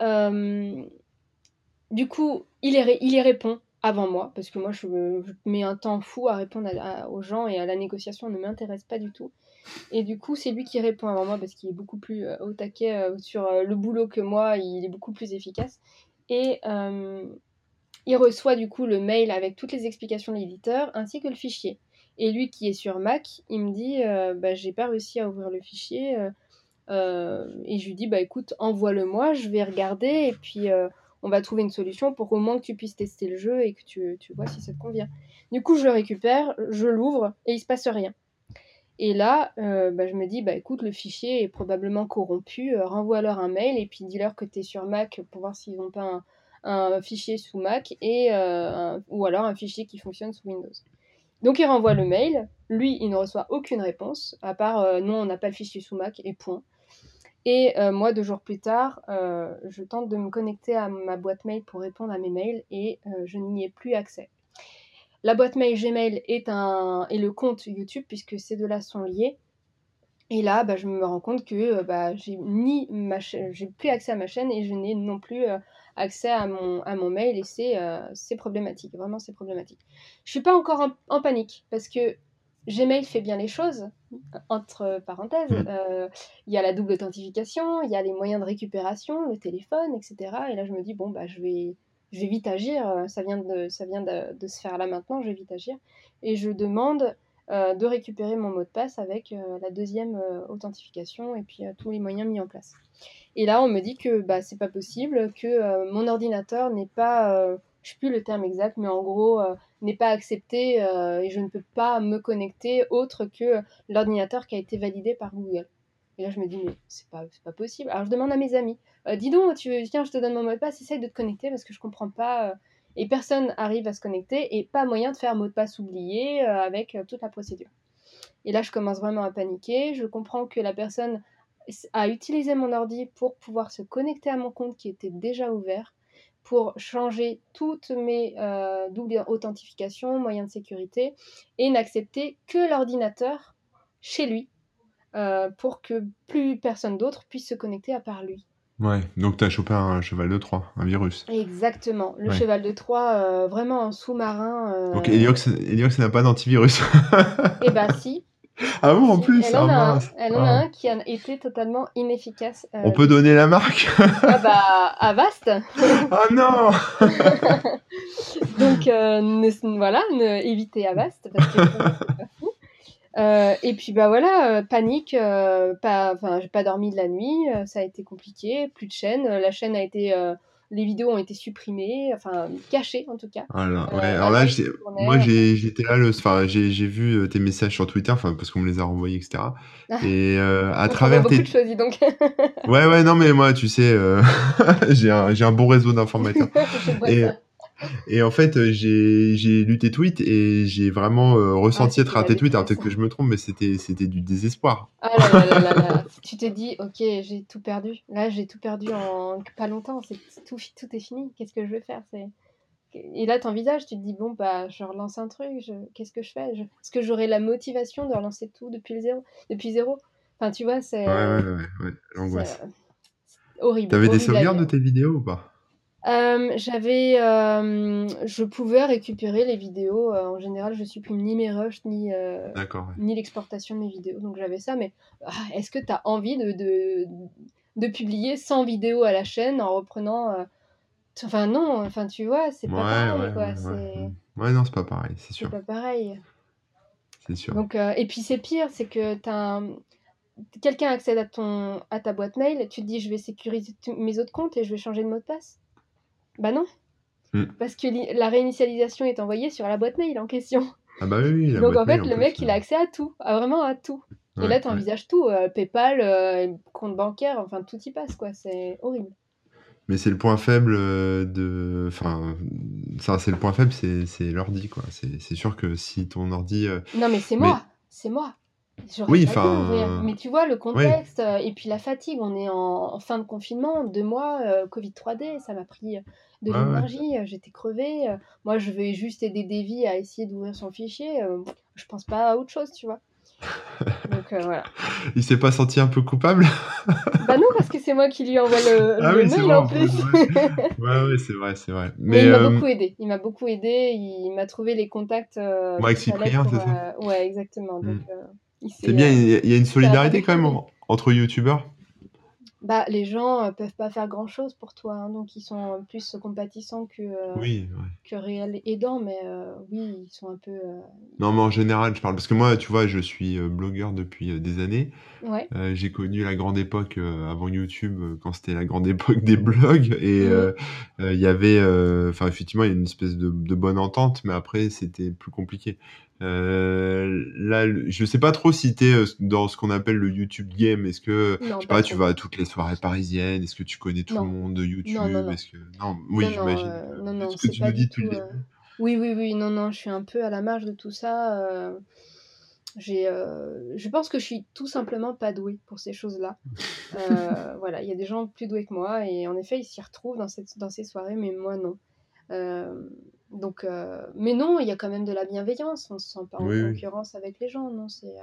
du coup, il y, il y répond avant moi, parce que moi, je, me- je mets un temps fou à répondre aux gens et à la négociation ne m'intéresse pas du tout. Et du coup, c'est lui qui répond avant moi parce qu'il est beaucoup plus euh, au taquet euh, sur euh, le boulot que moi, il est beaucoup plus efficace. Et il reçoit du coup le mail avec toutes les explications de l'éditeur ainsi que le fichier. Et lui qui est sur Mac, il me dit bah, J'ai pas réussi à ouvrir le fichier. et je lui dis Bah écoute, envoie-le-moi, je vais regarder et puis on va trouver une solution pour au moins que tu puisses tester le jeu et que tu, vois si ça te convient. Du coup, je le récupère, je l'ouvre et il se passe rien. Et là, euh, bah, je me dis, bah écoute, le fichier est probablement corrompu, euh, renvoie-leur un mail et puis dis-leur que tu es sur Mac pour voir s'ils n'ont pas un, fichier sous Mac et, euh, ou alors un fichier qui fonctionne sous Windows. Donc il renvoie le mail, lui il ne reçoit aucune réponse, à part non, on n'a pas le fichier sous Mac et point. Et euh, moi, deux jours plus tard, euh, je tente de me connecter à ma boîte mail pour répondre à mes mails et euh, je n'y ai plus accès. La boîte mail Gmail est, un, le compte YouTube puisque ces deux-là sont liés. Et là, bah, je me rends compte que bah, j'ai ni ma j'ai plus accès à ma chaîne et je n'ai non plus accès à mon, à mon mail et c'est problématique, vraiment c'est problématique. Je suis pas encore en, en panique parce que Gmail fait bien les choses, entre parenthèses. Mm. Euh, Il y a la double authentification, il y a les moyens de récupération, le téléphone, etc. Et là, je me dis, bon, bah, je vais, je vais vite agir, euh, ça vient, de, ça vient de, de se faire là maintenant, je vais vite agir. Et je demande euh, de récupérer mon mot de passe avec euh, la deuxième authentification et puis tous les moyens mis en place. Et là, on me dit que bah, c'est pas possible, que mon ordinateur n'est pas, je sais plus le terme exact, mais en gros, euh, n'est pas accepté euh, et je ne peux pas me connecter autre que l'ordinateur qui a été validé par Google. Et là, je me dis, mais c'est pas, pas possible. Alors, je demande à mes amis, euh, dis donc, tu, tiens, je te donne mon mot de passe, essaye de te connecter parce que je comprends pas. et personne arrive à se connecter et pas moyen de faire mot de passe oublié avec toute la procédure. Et là, je commence vraiment à paniquer. Je comprends que la personne a utilisé mon ordi pour pouvoir se connecter à mon compte qui était déjà ouvert, pour changer toutes mes euh, doubles authentifications, moyens de sécurité, et n'accepter que l'ordinateur chez lui, euh, pour que plus personne d'autre puisse se connecter à part lui. Ouais, donc t'as chopé un cheval de Troie, un virus. Exactement, le Ouais. cheval de Troie, euh, vraiment en sous-marin. Donc Heliox n'a pas d'antivirus. Eh ben si. Ah bon, en plus elle ah, en a un, en a Ah. un qui a été totalement inefficace. euh, On peut donner la marque Ah bah, Avast Ah non Donc euh, ne- voilà, ne, évitez Avast parce que c'est pas fou. Euh, et puis bah voilà, euh, panique, euh, pas, enfin j'ai pas dormi de la nuit, euh, ça a été compliqué, plus de chaîne, la chaîne a été, les vidéos ont été supprimées, enfin cachées en tout cas. Voilà, Euh, ouais, alors là, moi j'ai- j'étais là, le, enfin, j'ai vu euh, tes messages sur Twitter, enfin, parce qu'on me les a renvoyés, etc. Et euh, à on travers beaucoup tes... de choses, dis donc. Ouais, ouais, non, mais moi, tu sais, euh, j'ai un, bon réseau d'informateurs. Et. Et en fait, euh, j'ai lu tes tweets et j'ai vraiment euh, Ah, ressenti être à tes tweets. Alors peut-être que je me trompe, mais c'était du désespoir. Ah là là là là là. Tu te dis, ok, j'ai tout perdu. Là, j'ai tout perdu en pas longtemps. Tout, tout est fini. Qu'est-ce que je vais faire? Et là, t'envisages, tu te dis, bon, bah, je relance un truc. Je... Qu'est-ce que je fais? Je- Est-ce que j'aurai la motivation de relancer tout depuis le zéro? Depuis zéro? Enfin, tu vois, c'est Ouais, ouais, ouais, l'angoisse. horrible, T'avais des sauvegardes de tes vidéos ou pas? Euh, j'avais, euh, je pouvais récupérer les vidéos. euh, en général, je supprime ni mes rushs ni D'accord, ouais. ni l'exportation de mes vidéos. Donc j'avais ça, mais ah, est-ce que tu as envie de, de, de publier 100 vidéos à la chaîne en reprenant... Enfin non, enfin tu vois, c'est pas pareil, ouais, quoi. ouais. C'est non, c'est pas pareil, c'est c'est sûr, pas pareil. c'est sûr. Donc, et puis c'est pire, c'est que t'as un- quelqu'un accède à, ton, à ta boîte mail, tu te dis je vais sécuriser mes autres comptes et je vais changer de mot de passe. Bah non, Mm. parce que la réinitialisation est envoyée sur la boîte mail en question. Ah bah oui, oui, la Donc boîte en fait, mail en le plus. mec, il a accès à tout, à vraiment à tout. Et là, tu envisages tout, euh, PayPal, euh, compte bancaire, enfin tout y passe, quoi. C'est horrible. Mais c'est le point faible euh, de. Enfin, ça, c'est le point faible, c'est l'ordi, quoi. C'est c'est sûr que si ton ordi. Non, mais c'est Mais moi, c'est moi. Oui, enfin. Mais tu vois, le contexte euh, et puis la fatigue, on est en, en fin de confinement, deux mois, euh, Covid 3D, ça m'a pris euh, de l'énergie, j'étais crevée. moi, je vais juste aider Davy à essayer d'ouvrir son fichier. je pense pas à autre chose, tu vois. Donc euh, voilà. Il s'est pas senti un peu coupable? Bah non, parce que c'est moi qui lui envoie le, Ah le oui, c'est mail vrai, en plus, ouais. C'est vrai, c'est vrai. Mais Mais il m'a beaucoup aidé. Il m'a beaucoup aidé. Il m'a trouvé les contacts euh, moi, avec Cyprien, c'est ça? Ouais, exactement. Donc, Mm. C'est bien, euh, il y a une solidarité quand même entre youtubeurs. Bah, les gens euh, peuvent pas faire grand-chose pour toi, hein, donc ils sont plus compatissants que, euh, Oui, ouais. que réels aidants, mais euh, oui, ils sont un peu... euh, Non, mais en général, je parle parce que moi, tu vois, je suis blogueur depuis euh, des années. Ouais. Euh, j'ai connu la grande époque euh, avant YouTube, quand c'était la grande époque des blogs, et euh, il y avait, euh, enfin, effectivement, il y a une espèce de, de bonne entente, mais après, c'était plus compliqué. Euh, là, je sais pas trop si t'es euh, dans ce qu'on appelle le YouTube game. Est-ce que, Non, je sais pas pas, tu vas à toutes les soirées parisiennes? Est-ce que tu connais tout le Non. monde de Non, non, YouTube? non. Est-ce que, non, Non, oui, non, j'imagine. euh, que- non, non, Ce que tu nous dis tout... le euh. Oui, oui, oui, non, non, je suis un peu à la marge de tout ça. euh, J'ai, je pense que je suis tout simplement pas douée pour ces choses-là. Voilà, il y a des gens plus doués que moi et en effet, ils s'y retrouvent dans, cette, dans ces soirées, mais moi non. Donc, euh, mais non, il y a quand même de la bienveillance. On se sent pas en Oui, oui. concurrence avec les gens, non. C'est,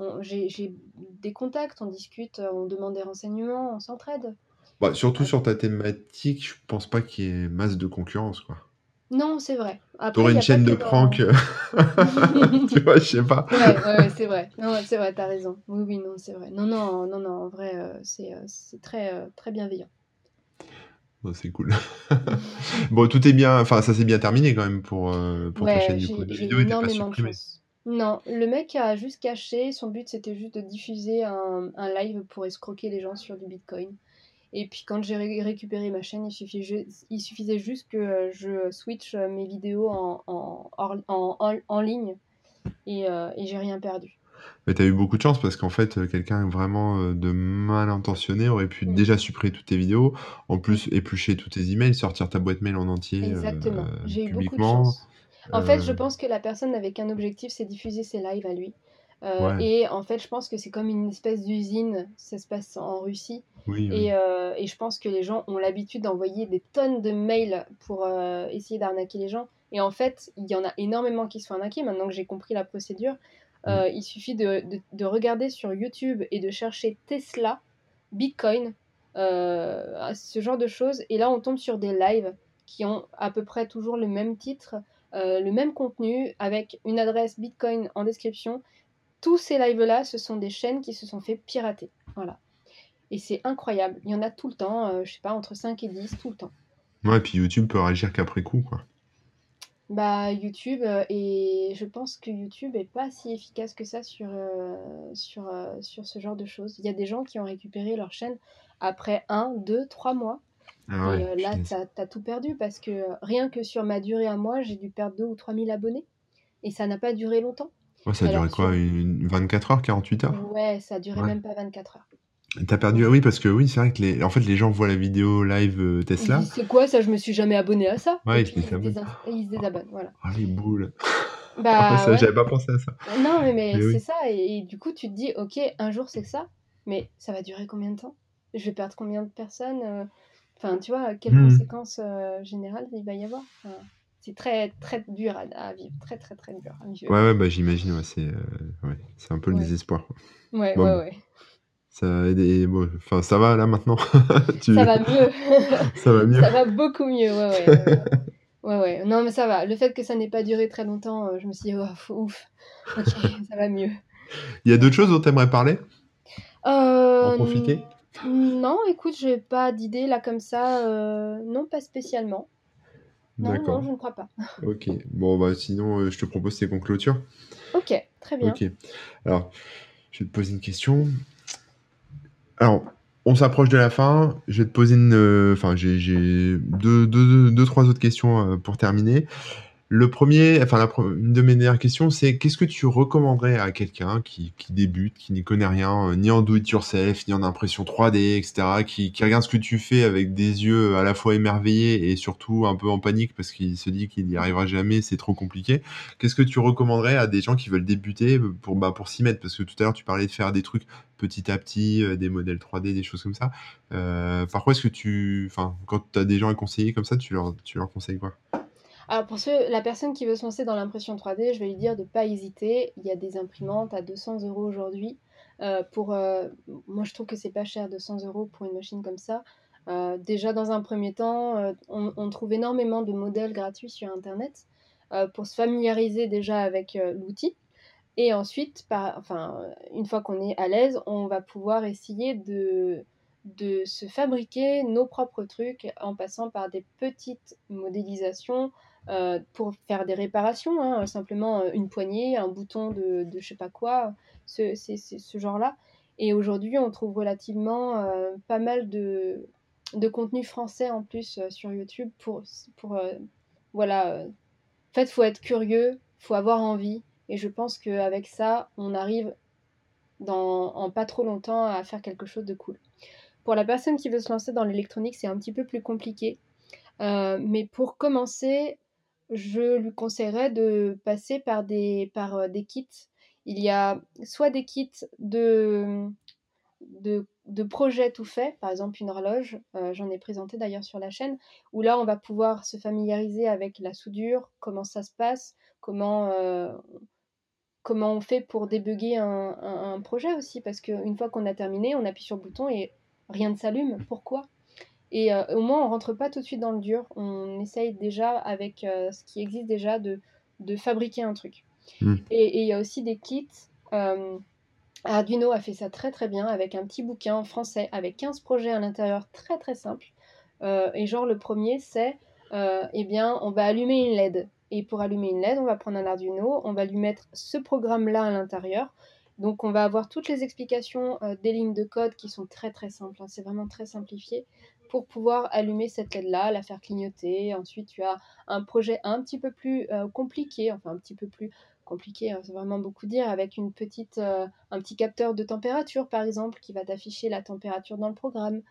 euh, j'ai, des contacts, on discute, euh, on demande des renseignements, on s'entraide. Bah, surtout sur ta thématique, je pense pas qu'il y ait masse de concurrence, quoi. non, c'est vrai. T'aurais une chaîne de prank, tu vois, je sais pas. Ouais, ouais, ouais, c'est vrai. Non, c'est vrai, t'as raison. Oui, oui, non, c'est vrai. Non, non, non, non, en vrai, euh, c'est très, très bienveillant. Bon, c'est cool. Bon, tout est bien, enfin, ça s'est bien terminé quand même pour, euh, pour ta chaîne du coup. j'ai La vidéo était pas supprimée. Non, le mec a juste caché, son but c'était juste de diffuser un, un live pour escroquer les gens sur du Bitcoin. Et puis quand j'ai ré- récupéré ma chaîne, il suffisait, il suffisait juste que je switch euh, mes vidéos en, en, en- en ligne et, euh, et j'ai rien perdu. Mais t'as eu beaucoup de chance parce qu'en fait, euh, quelqu'un vraiment euh, de mal intentionné aurait pu Mm. déjà supprimer toutes tes vidéos, en plus éplucher tous tes emails, sortir ta boîte mail en entier euh, Exactement, j'ai eu beaucoup de publiquement. chance. En fait, je Euh, pense que la personne n'avait qu'un objectif, c'est diffuser ses lives à lui. Euh, ouais, et en fait, je pense que c'est comme une espèce d'usine, ça se passe en Russie. oui, oui. Et, euh, et je pense que les gens ont l'habitude d'envoyer des tonnes de mails pour euh, essayer d'arnaquer les gens. Et en fait, il y en a énormément qui se font arnaquer. Maintenant que j'ai compris la procédure, euh, il suffit de, de- de regarder sur YouTube et de chercher Tesla, Bitcoin, euh, ce genre de choses. Et là, on tombe sur des lives qui ont à peu près toujours le même titre, euh, le même contenu, avec une adresse Bitcoin en description. Tous ces lives-là, ce sont des chaînes qui se sont fait pirater. Voilà. Et c'est incroyable. Il y en a tout le temps, je sais pas, entre 5 et 10, tout le temps. Ouais, puis YouTube peut réagir qu'après coup, quoi. Bah, YouTube, euh, et je pense que YouTube est pas si efficace que ça sur, euh, sur, euh, sur ce genre de choses. Il y a des gens qui ont récupéré leur chaîne après 1, 2, 3 mois. Ah Et ouais, euh, là, t'as, t'as tout perdu parce que rien que sur ma durée à moi, j'ai dû perdre 2 ou 3 000 abonnés. Et ça n'a pas duré longtemps. Ouais, ça a duré Alors quoi? sur... Une 24 heures, 48 heures? Ouais, ça a duré Ouais. même pas 24 heures. T'as perdu, oui, parce que oui, c'est vrai que les, en fait, les gens voient la vidéo live euh, Tesla. C'est quoi ça? Je me suis jamais abonné à ça. Ouais, ils puis, se ils, se désabonnent. ils se désabonnent, voilà. Ah, les boules. Bah ça, ouais. j'avais pas pensé à ça. Non, mais, mais Mais oui. c'est ça. Et, et du coup, tu te dis, ok, un jour c'est ça, mais ça va durer combien de temps? Je vais perdre combien de personnes euh, Enfin, tu vois, quelles Hmm. conséquences euh, générales il va y avoir? Enfin, C'est très, très dur à, à vivre. Très, très, très dur à vivre. Ouais, ouais, bah j'imagine, ouais, c'est euh, ouais, un peu le désespoir. Ouais, Bon, ouais, ouais. Ça, a aidé- bon, enfin, ça va là maintenant. Tu- Ça va mieux. ça va mieux. ça va beaucoup mieux, ouais, ouais. ouais, ouais. Non, mais ça va. Le fait que ça n'ait pas duré très longtemps, euh, je me suis dit, oh, ouf, ok, ça va mieux. Il y a d'autres choses dont t'aimerais parler? Euh, En profiter? Non, écoute, j'ai pas d'idée là comme ça. euh, non, pas spécialement. Non, non, je ne crois pas. Ok. Bon, bah sinon, euh, je te propose tes conclutures. Ok, très bien. Ok. Alors, je vais te poser une question. Alors, on s'approche de la fin. Je vais te poser une. euh, Enfin, j'ai deux, trois autres questions euh, pour terminer. Le premier, enfin, une de mes dernières questions, c'est qu'est-ce que tu recommanderais à quelqu'un qui, débute, qui n'y connaît rien, euh, ni en do-it-yourself, ni en impression 3D, etc., qui, qui regarde ce que tu fais avec des yeux à la fois émerveillés et surtout un peu en panique parce qu'il se dit qu'il n'y arrivera jamais, c'est trop compliqué. Qu'est-ce que tu recommanderais à des gens qui veulent débuter pour, bah, pour s'y mettre? Parce que tout à l'heure, tu parlais de faire des trucs petit à petit, euh, des modèles 3D, des choses comme ça. Euh, par quoi est-ce que tu. Enfin, quand tu as des gens à conseiller comme ça, tu leur, tu leur conseilles quoi? Alors pour ceux, la personne qui veut se lancer dans l'impression 3D, je vais lui dire de pas hésiter. Il y a des imprimantes à 200 euros aujourd'hui. Euh, pour, moi, je trouve que c'est pas cher, 200 euros pour une machine comme ça. Déjà, dans un premier temps, on, trouve énormément de modèles gratuits sur Internet pour se familiariser déjà avec l'outil. Et ensuite, par, enfin, une fois qu'on est à l'aise, on va pouvoir essayer de, de se fabriquer nos propres trucs en passant par des petites modélisations euh, pour faire des réparations, hein, simplement euh, une poignée, un bouton de, de je sais pas quoi, ce, c'est, c'est ce genre-là. Et aujourd'hui, on trouve relativement euh, pas mal de, de contenu français en plus sur YouTube pour, pour voilà. En fait, faut être curieux, faut avoir envie, et je pense qu'avec ça, on arrive dans, en pas trop longtemps à faire quelque chose de cool. Pour la personne qui veut se lancer dans l'électronique, c'est un petit peu plus compliqué. Euh, mais pour commencer, je lui conseillerais de passer par des, euh, kits. Il y a soit des kits de, projets tout faits, par exemple une horloge, euh, j'en ai présenté d'ailleurs sur la chaîne, où là on va pouvoir se familiariser avec la soudure, comment ça se passe, comment, comment on fait pour débugger un, un, un projet aussi, parce qu'une fois qu'on a terminé, on appuie sur le bouton et rien ne s'allume. Pourquoi? Et euh, au moins, on rentre pas tout de suite dans le dur. On essaye déjà, avec euh, ce qui existe déjà, de, de fabriquer un truc. Mm. Et il y a aussi des kits. euh, Arduino a fait ça très très bien avec un petit bouquin en français avec 15 projets à l'intérieur très très simples. Euh, et genre, le premier, c'est eh bien, on va allumer une LED. Et pour allumer une LED, on va prendre un Arduino, on va lui mettre ce programme-là à l'intérieur. Donc, on va avoir toutes les explications euh, des lignes de code qui sont très très simples. hein. C'est vraiment très simplifié pour pouvoir allumer cette LED-là, la faire clignoter. Ensuite, tu as un projet un petit peu plus euh, compliqué, enfin un petit peu plus compliqué, hein, c'est vraiment beaucoup dire, avec une petite, euh, un petit capteur de température, par exemple, qui va t'afficher la température dans le programme.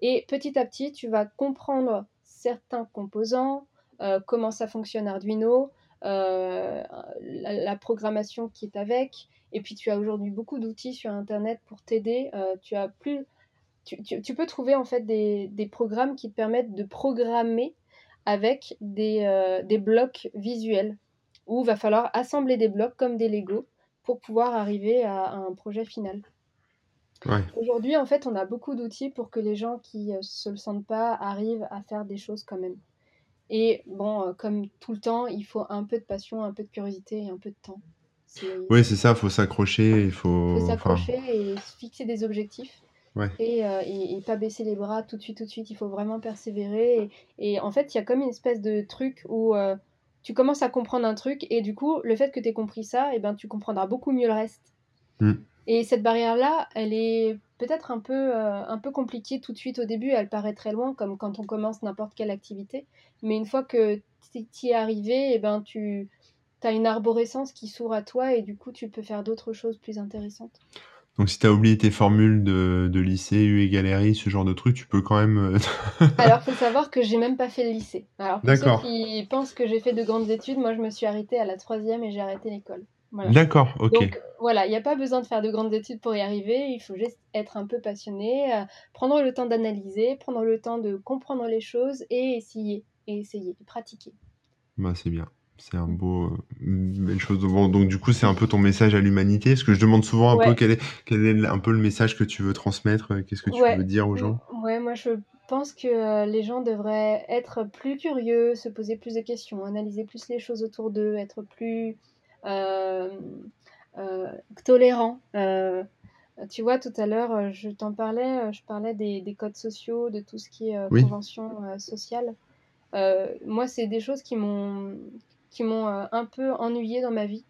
Et petit à petit, tu vas comprendre certains composants, comment ça fonctionne Arduino, euh, la, la programmation qui est avec. Et puis, tu as aujourd'hui beaucoup d'outils sur Internet pour t'aider. Euh, tu as plus tu, tu, tu, peux trouver en fait des, des, programmes qui te permettent de programmer avec des, euh, des blocs visuels où il va falloir assembler des blocs comme des Lego pour pouvoir arriver à, à un projet final. Ouais. Aujourd'hui, en fait, on a beaucoup d'outils pour que les gens qui ne se le sentent pas arrivent à faire des choses quand même. Et bon, euh, comme tout le temps, il faut un peu de passion, un peu de curiosité et un peu de temps. Oui, c'est ça, il faut s'accrocher, il faut... Il faut s'accrocher enfin... et se fixer des objectifs. Ouais. Et, euh, et, et, pas baisser les bras tout de suite, tout de suite. Il faut vraiment persévérer. Et, et en fait, il y a comme une espèce de truc où euh, tu commences à comprendre un truc et du coup, le fait que tu aies compris ça, et ben, tu comprendras beaucoup mieux le reste. Mm. Et cette barrière-là, elle est peut-être un peu, euh, un peu compliquée tout de suite au début. Elle paraît très loin, comme quand on commence n'importe quelle activité. Mais une fois que tu y es arrivé, et ben, tu as une arborescence qui s'ouvre à toi et du coup, tu peux faire d'autres choses plus intéressantes. Donc si tu as oublié tes formules de, de lycée, U égale RI, ce genre de truc, tu peux quand même... euh, Alors, faut savoir que j'ai même pas fait le lycée. Alors, pour ceux qui pensent que j'ai fait de grandes études, moi, je me suis arrêtée à la troisième et j'ai arrêté l'école. Voilà. D'accord, ok. Donc voilà, il n'y a pas besoin de faire de grandes études pour y arriver, il faut juste être un peu passionné, euh, prendre le temps d'analyser, prendre le temps de comprendre les choses et essayer, et essayer, et pratiquer. Bah, c'est bien. C'est un beau, euh, une belle chose. Bon, donc du coup, c'est un peu ton message à l'humanité. Parce que je demande souvent un peu quel est, quel est un peu le message que tu veux transmettre, euh, qu'est-ce que tu Ouais. veux dire aux gens? Ouais, moi je pense que euh, les gens devraient être plus curieux, se poser plus de questions, analyser plus les choses autour d'eux, être plus euh, euh, tolérants. Euh, tu vois, tout à l'heure, je t'en parlais, je parlais des, des codes sociaux, de tout ce qui est Oui. convention sociale. Moi, c'est des choses qui m'ont qui m'ont un peu ennuyée dans ma vie.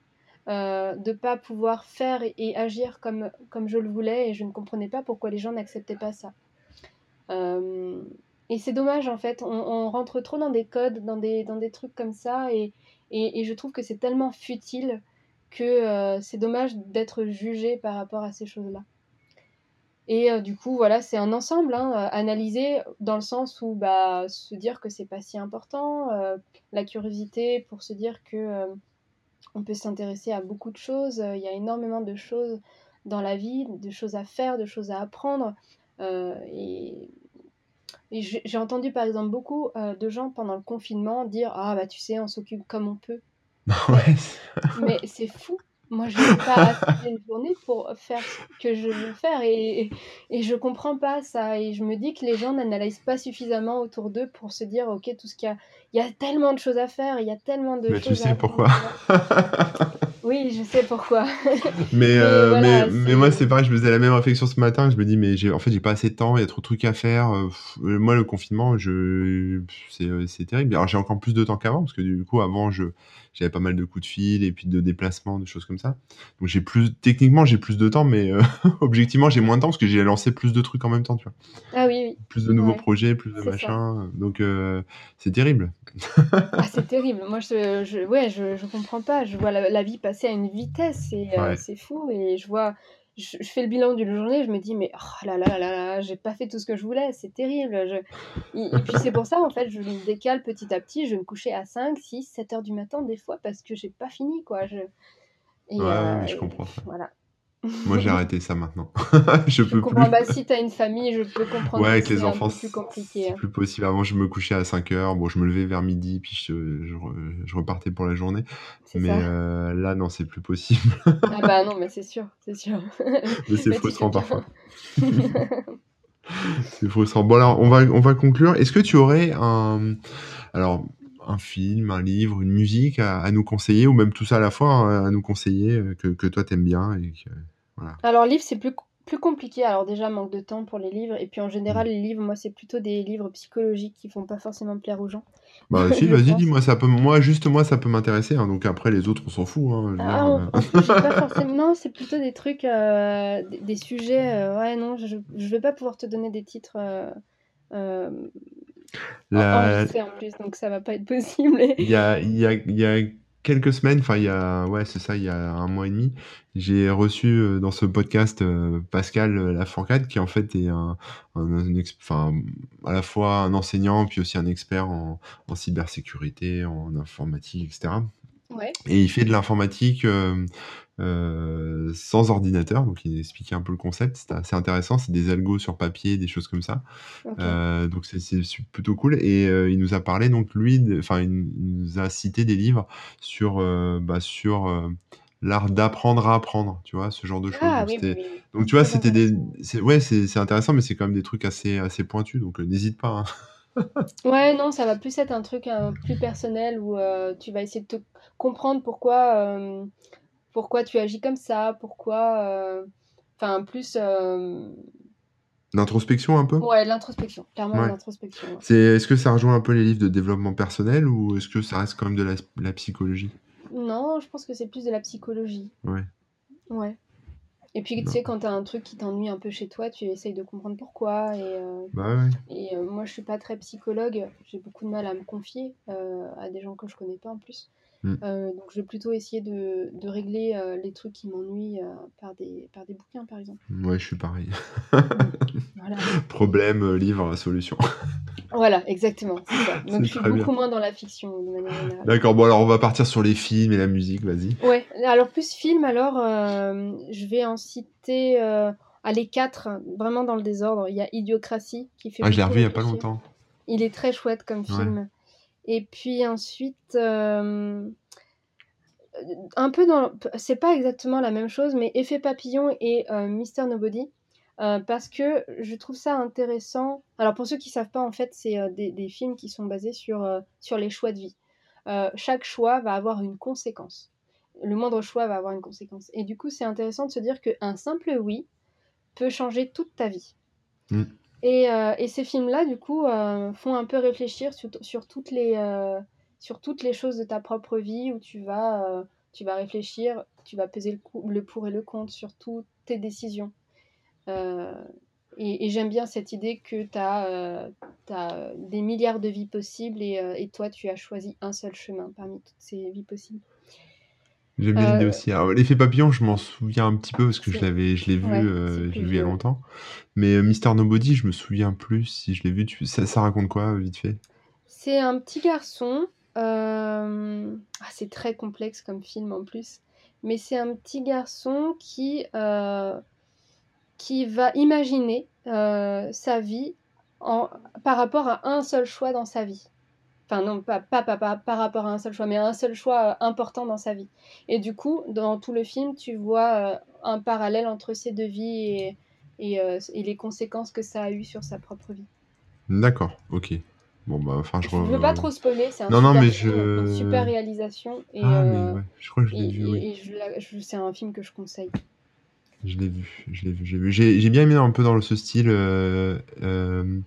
Euh, de pas pouvoir faire et, et agir comme, comme je le voulais et je ne comprenais pas pourquoi les gens n'acceptaient pas ça. Euh, et c'est dommage en fait, on, on rentre trop dans des codes, dans des, dans des trucs comme ça et, et, je trouve que c'est tellement futile que euh, c'est dommage d'être jugé par rapport à ces choses-là. Et euh, du coup, voilà, c'est un ensemble, hein, euh, analyser dans le sens où bah, se dire que c'est pas si important, la curiosité pour se dire que on peut s'intéresser à beaucoup de choses, il y a énormément de choses dans la vie, de choses à faire, de choses à apprendre. et et j'ai entendu par exemple beaucoup euh, de gens pendant le confinement dire Ah bah tu sais, on s'occupe comme on peut. ouais. Mais c'est fou. Moi, je n'ai pas assez une journée pour faire ce que je veux faire et, et, je comprends pas ça. Et je me dis que les gens n'analysent pas suffisamment autour d'eux pour se dire Ok, tout ce qu'il y a, il y a tellement de choses à faire, il y a tellement de Mais tu choses sais pourquoi? Oui, je sais pourquoi. Mais, euh, voilà, mais, mais c'est- moi, c'est pareil, je me faisais la même réflexion ce matin. Je me dis, mais j'ai, en fait, j'ai pas assez de temps, il y a trop de trucs à faire. euh, pff, euh, moi, le confinement, je, c'est, euh, c'est terrible. Alors, j'ai encore plus de temps qu'avant, parce que du coup, avant, je, j'avais pas mal de coups de fil et puis de déplacements, de choses comme ça. Donc, j'ai plus, techniquement, j'ai plus de temps, mais euh, objectivement, j'ai moins de temps parce que j'ai lancé plus de trucs en même temps, tu vois. Ah oui, oui. Plus de nouveaux Ouais, projets, plus de ça. machins. Donc, euh, c'est terrible. Ah, c'est terrible. Moi, je, je, ouais, je, je comprends pas. Je vois la, la vie passer à une vitesse, c'est euh, Ouais. c'est fou. Et je vois, je, je fais le bilan d'une journée, je me dis, mais oh là là là là, là, j'ai pas fait tout ce que je voulais, c'est terrible. Je- Et, et puis c'est pour ça, en fait, je me décale petit à petit. Je vais me coucher à 5, 6, 7 heures du matin, des fois, parce que j'ai pas fini, quoi. Je... Et, Ouais, euh, mais je comprends. Voilà. Moi, j'ai arrêté ça maintenant. je Je peux comprends. plus. Bah, si t'as une famille, je peux comprendre Ouais, que avec les enfants, plus c'est compliqué. c'est hein. plus possible. Avant, je me couchais à 5 heures. Bon, je me levais vers midi, puis je, je, re- je repartais pour la journée. Mais euh, là, non, c'est plus possible. Ah bah non, mais c'est sûr, c'est sûr. Mais c'est frustrant parfois. C'est frustrant. Bon, alors, on va, on va conclure. Est-ce que tu aurais un, alors, un film, un livre, une musique à, à nous conseiller, ou même tout ça à la fois, hein, à nous conseiller, euh, que, que toi t'aimes bien et que, voilà. Alors, livre, c'est plus, plus compliqué. Alors, déjà, manque de temps pour les livres. Et puis, en général, Mm. les livres, moi, c'est plutôt des livres psychologiques qui font pas forcément plaire aux gens. Bah, si, vas-y, dis-moi, ça peut, moi, juste moi, ça peut m'intéresser. hein. donc après, les autres, on s'en fout. Hein, Ah, euh. pas forcément. Non, c'est plutôt des trucs, euh, des, des sujets. euh, ouais, non, je, je vais pas pouvoir te donner des titres euh, en- La- en plus, donc ça va pas être possible. Il y a, il y a, il y a quelques semaines, enfin il y a, ouais c'est ça, il y a un mois et demi, j'ai reçu euh, dans ce podcast euh, Pascal euh, Lafourcade qui en fait est un, à la fois un enseignant puis aussi un expert en, en cybersécurité, en informatique, etc. Ouais. Et il fait de l'informatique euh, euh, sans ordinateur, donc il expliquait un peu le concept, c'était assez intéressant, c'est des algos sur papier, des choses comme ça. Euh, donc c'est plutôt cool et euh, il nous a parlé donc lui enfin il, nous a cité des livres sur bah, sur l'art d'apprendre à apprendre tu vois ce genre de choses Ah donc, oui, c'était- oui, oui. donc tu vois c'était des ouais c'est intéressant mais c'est quand même des trucs assez assez pointus donc n'hésite pas hein. Ouais, non, ça va plus être un truc plus personnel où euh, tu vas essayer de te comprendre pourquoi, euh, pourquoi tu agis comme ça, pourquoi. euh, Enfin, plus. euh, l'introspection un peu? Ouais, l'introspection, clairement Ouais. l'introspection. ouais. c'est est-ce que ça rejoint un peu les livres de développement personnel ou est-ce que ça reste quand même de la, la psychologie? Non, je pense que c'est plus de la psychologie. ouais Ouais. Et puis, tu sais, quand t'as un truc qui t'ennuie un peu chez toi, tu essayes de comprendre pourquoi. Et, euh, Bah ouais. et euh, moi, je suis pas très psychologue. J'ai beaucoup de mal à me confier euh, à des gens que je connais pas en plus. Mm. Euh, donc, je vais plutôt essayer de, de régler euh, les trucs qui m'ennuient euh, par des, par des bouquins, par exemple. Ouais, je suis pareil. Voilà, Problème, livre, solution. Voilà, exactement. ça. Donc, je suis beaucoup bien. moins dans la fiction, de manière générale. D'accord, bon alors on va partir sur les films et la musique, vas-y. Ouais, alors plus film, alors je vais en citer à les quatre, vraiment dans le désordre. Il y a Idiocratie qui fait Ah, je l'ai revu il y a pas longtemps. Il est très chouette comme Ouais. film. Et puis ensuite, euh, un peu dans. C'est pas exactement la même chose, mais Effet Papillon et euh, Mister Nobody. euh, parce que je trouve ça intéressant. Alors pour ceux qui savent pas, en fait, c'est des, films qui sont basés sur, sur les choix de vie. Chaque choix va avoir une conséquence. Le moindre choix va avoir une conséquence. Et du coup, c'est intéressant de se dire qu'un simple oui peut changer toute ta vie. Mm. Et, euh, et ces films-là, du coup, euh, font un peu réfléchir sur, sur, toutes les, euh, sur toutes les choses de ta propre vie où tu vas, tu vas réfléchir, tu vas peser le, coup- le pour et le contre sur toutes tes décisions. Et j'aime bien cette idée que tu as, des milliards de vies possibles et, et toi, tu as choisi un seul chemin parmi toutes ces vies possibles. J'aime bien Euh, l'idée aussi. Alors, l'effet papillon, je m'en souviens un petit peu parce que je l'avais, je l'ai vu, Ouais, euh, je l'ai vu il y a longtemps. Mais euh, Mister Nobody, je me souviens plus si je l'ai vu. Tu... Ça, ça raconte quoi, vite fait? C'est un petit garçon. euh, ah, c'est très complexe comme film en plus. Mais c'est un petit garçon qui, euh, qui va imaginer euh, sa vie en, par rapport à un seul choix dans sa vie. Enfin, non, pas, pas, pas, pas par rapport à un seul choix, mais à un seul choix euh, important dans sa vie. Et du coup, dans tout le film, tu vois euh, un parallèle entre ces deux vies et, et, euh, et les conséquences que ça a eu sur sa propre vie. D'accord, ok. Bon, bah, enfin, je. Je re- veux pas trop spoiler, c'est un Non, non, super mais film, je- une super réalisation et, Ah, mais ouais, je crois que je l'ai vu, oui. la- c'est un film que je conseille. Je l'ai vu, je l'ai vu, j'ai vu. J'ai j'ai bien aimé un peu dans ce style euh, euh,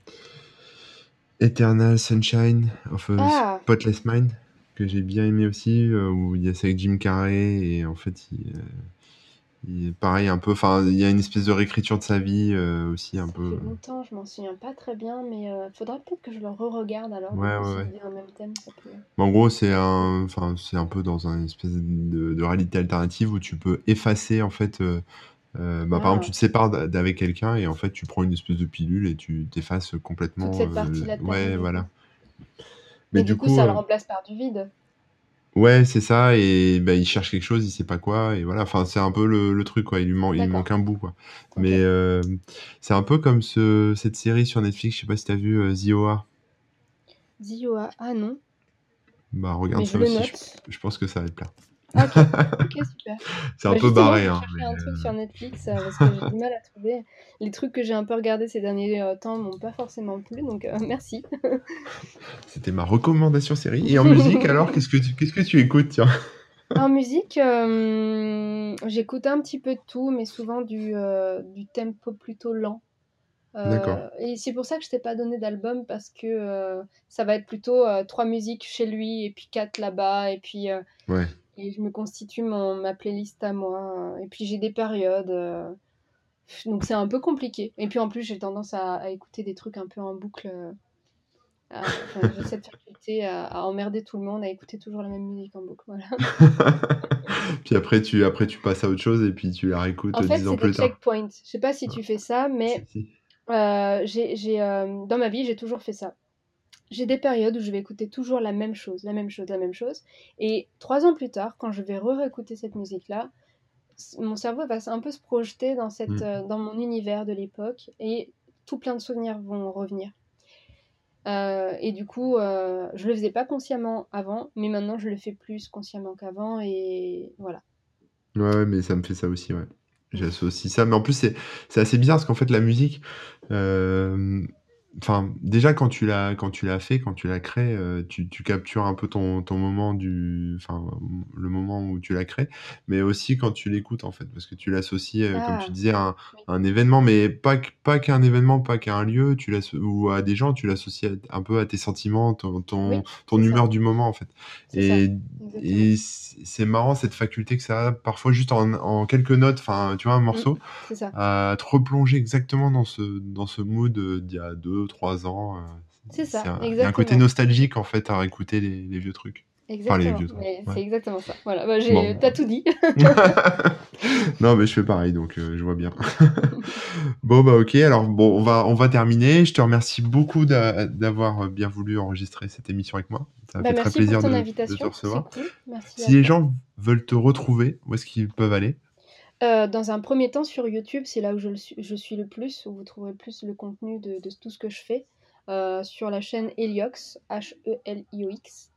Eternal Sunshine of a Ah. Spotless Mind, que j'ai bien aimé aussi, euh, où il y a ça avec Jim Carrey, et en fait, il, euh, il est pareil, un peu, enfin, il y a une espèce de réécriture de sa vie euh, aussi, un Ça peu. fait longtemps, je m'en souviens pas très bien, mais euh, faudra peut-être que je le re-regarde alors. Ouais, donc, ouais, si ouais. le même thème, ça peut- Mais en gros, c'est un, enfin, c'est un peu dans un espèce de, de réalité alternative où tu peux effacer, en fait, euh, euh, bah, par exemple, tu te sépares d'avec quelqu'un et en fait, tu prends une espèce de pilule et tu t'effaces complètement. Toute cette euh, partie-là de ouais, voilà. Mais, Mais du coup, ça euh, le remplace par du vide. ouais, c'est ça. Et bah, il cherche quelque chose, il sait pas quoi. Et voilà. Enfin, c'est un peu le, le truc, quoi. Il lui, man- il D'accord. manque un bout, quoi. Mais euh, c'est un peu comme ce, cette série sur Netflix. Je sais pas si t'as vu euh, The OA. Zioa, ah non, Bah, regarde mais ça aussi. Je, je pense que ça va te plaire. Ok, super. C'est un Bah, peu justement, barré, je hein. mais, un truc euh, sur Netflix euh, parce que j'ai du mal à trouver. Les trucs que j'ai un peu regardés ces derniers euh, temps m'ont pas forcément plu, donc euh, merci. C'était ma recommandation série. Et en musique, alors, qu'est-ce que tu, qu'est-ce que tu écoutes, tiens? En musique, euh, j'écoute un petit peu de tout, mais souvent du, euh, du tempo plutôt lent. Euh, D'accord. Et c'est pour ça que je t'ai pas donné d'album parce que euh, ça va être plutôt euh, trois musiques chez lui et puis quatre là-bas et puis euh, Ouais. Et je me constitue mon, ma playlist à moi et puis j'ai des périodes euh, donc c'est un peu compliqué et puis en plus j'ai tendance à, à écouter des trucs un peu en boucle euh, j'ai cette faculté à, à emmerder tout le monde à écouter toujours la même musique en boucle voilà. puis après tu, après, tu passes à autre chose et puis tu la réécoutes En euh, fait, dix ans c'est plus tard. checkpoints. Je sais pas si tu fais ça, mais euh, j'ai, j'ai, euh, dans ma vie, j'ai toujours fait ça. J'ai des périodes où je vais écouter toujours la même chose, la même chose, la même chose. Et trois ans plus tard, quand je vais re-écouter cette musique-là, mon cerveau va un peu se projeter dans, cette, Mm. euh, dans mon univers de l'époque et tout plein de souvenirs vont revenir. Euh, et du coup, euh, je le faisais pas consciemment avant, mais maintenant je le fais plus consciemment qu'avant et voilà. Ouais, mais ça me fait ça aussi, ouais. J'associe ça. Mais en plus, c'est c'est assez bizarre parce qu'en fait, la musique, euh, enfin, déjà quand tu l'as quand tu l'as fait, quand tu l'as créé, euh, tu, tu captures un peu ton, ton moment du, enfin, le moment où tu l'as créé, mais aussi quand tu l'écoutes en fait, parce que tu l'associes, euh, comme tu Ah, disais, à un, oui. un événement, mais pas pas qu'un événement, pas qu'à un lieu, tu ou à des gens, tu l'associes à- un peu à tes sentiments, ton ton, Oui, ton c'est ça. humeur du moment en fait. C'est ça, Et, exactement. et c- c'est marrant cette faculté que ça a parfois juste en, en quelques notes, enfin, tu vois, un Mm, morceau c'est ça. à te replonger exactement dans ce, dans ce mood euh, d'il y a deux, trois ans. euh, C'est ça, un- Il y a un côté exactement. nostalgique en fait à réécouter les, les vieux trucs. Exactement. Ouais. c'est exactement ça. Voilà, bah, j'ai, Bon. t'as tout dit. non, mais je fais pareil, donc euh, je vois bien. bon, bah ok, alors bon, on va, on va terminer. Je te remercie beaucoup d'a- d'avoir bien voulu enregistrer cette émission avec moi. Ça Bah, fait très plaisir pour ton de, de te recevoir. cool. Merci à Si les toi. gens veulent te retrouver, où est-ce qu'ils peuvent aller? Euh, dans un premier temps, sur YouTube, c'est là où je, le suis, je suis le plus, où vous trouverez le plus le contenu de, de tout ce que je fais. Euh, sur la chaîne Heliox, H-E-L-I-O-X.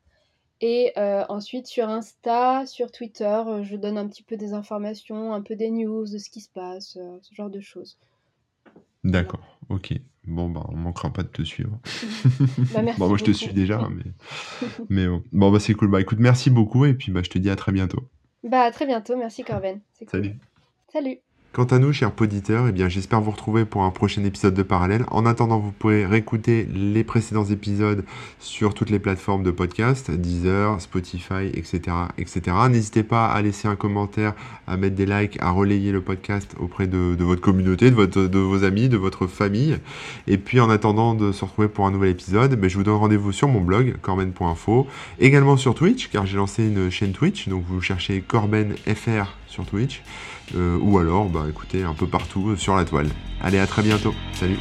Et euh, ensuite sur Insta, sur Twitter, je donne un petit peu des informations, un peu des news de ce qui se passe, ce genre de choses. Voilà. D'accord, ok. Bon, bah, on manquera pas de te suivre. Bah, merci Bon, moi, je te suis déjà, mais, mais bon. Bon, bah, c'est cool. Bah, écoute, merci beaucoup, et puis, bah, je te dis à très bientôt. Bah, à très bientôt, merci Corben. Cool. Salut. Quant à nous, chers poditeurs, eh j'espère vous retrouver pour un prochain épisode de Parallèle. En attendant, vous pouvez réécouter les précédents épisodes sur toutes les plateformes de podcast, Deezer, Spotify, etc., etc. N'hésitez pas à laisser un commentaire, à mettre des likes, à relayer le podcast auprès de, votre communauté, de, vos amis, de votre famille. Et puis, en attendant de se retrouver pour un nouvel épisode, ben, je vous donne rendez-vous sur mon blog, corben.info, également sur Twitch, car j'ai lancé une chaîne Twitch, donc vous cherchez Corben FR sur Twitch. Euh, ou alors, bah écoutez, un peu partout euh, sur la toile. Allez, à très bientôt. Salut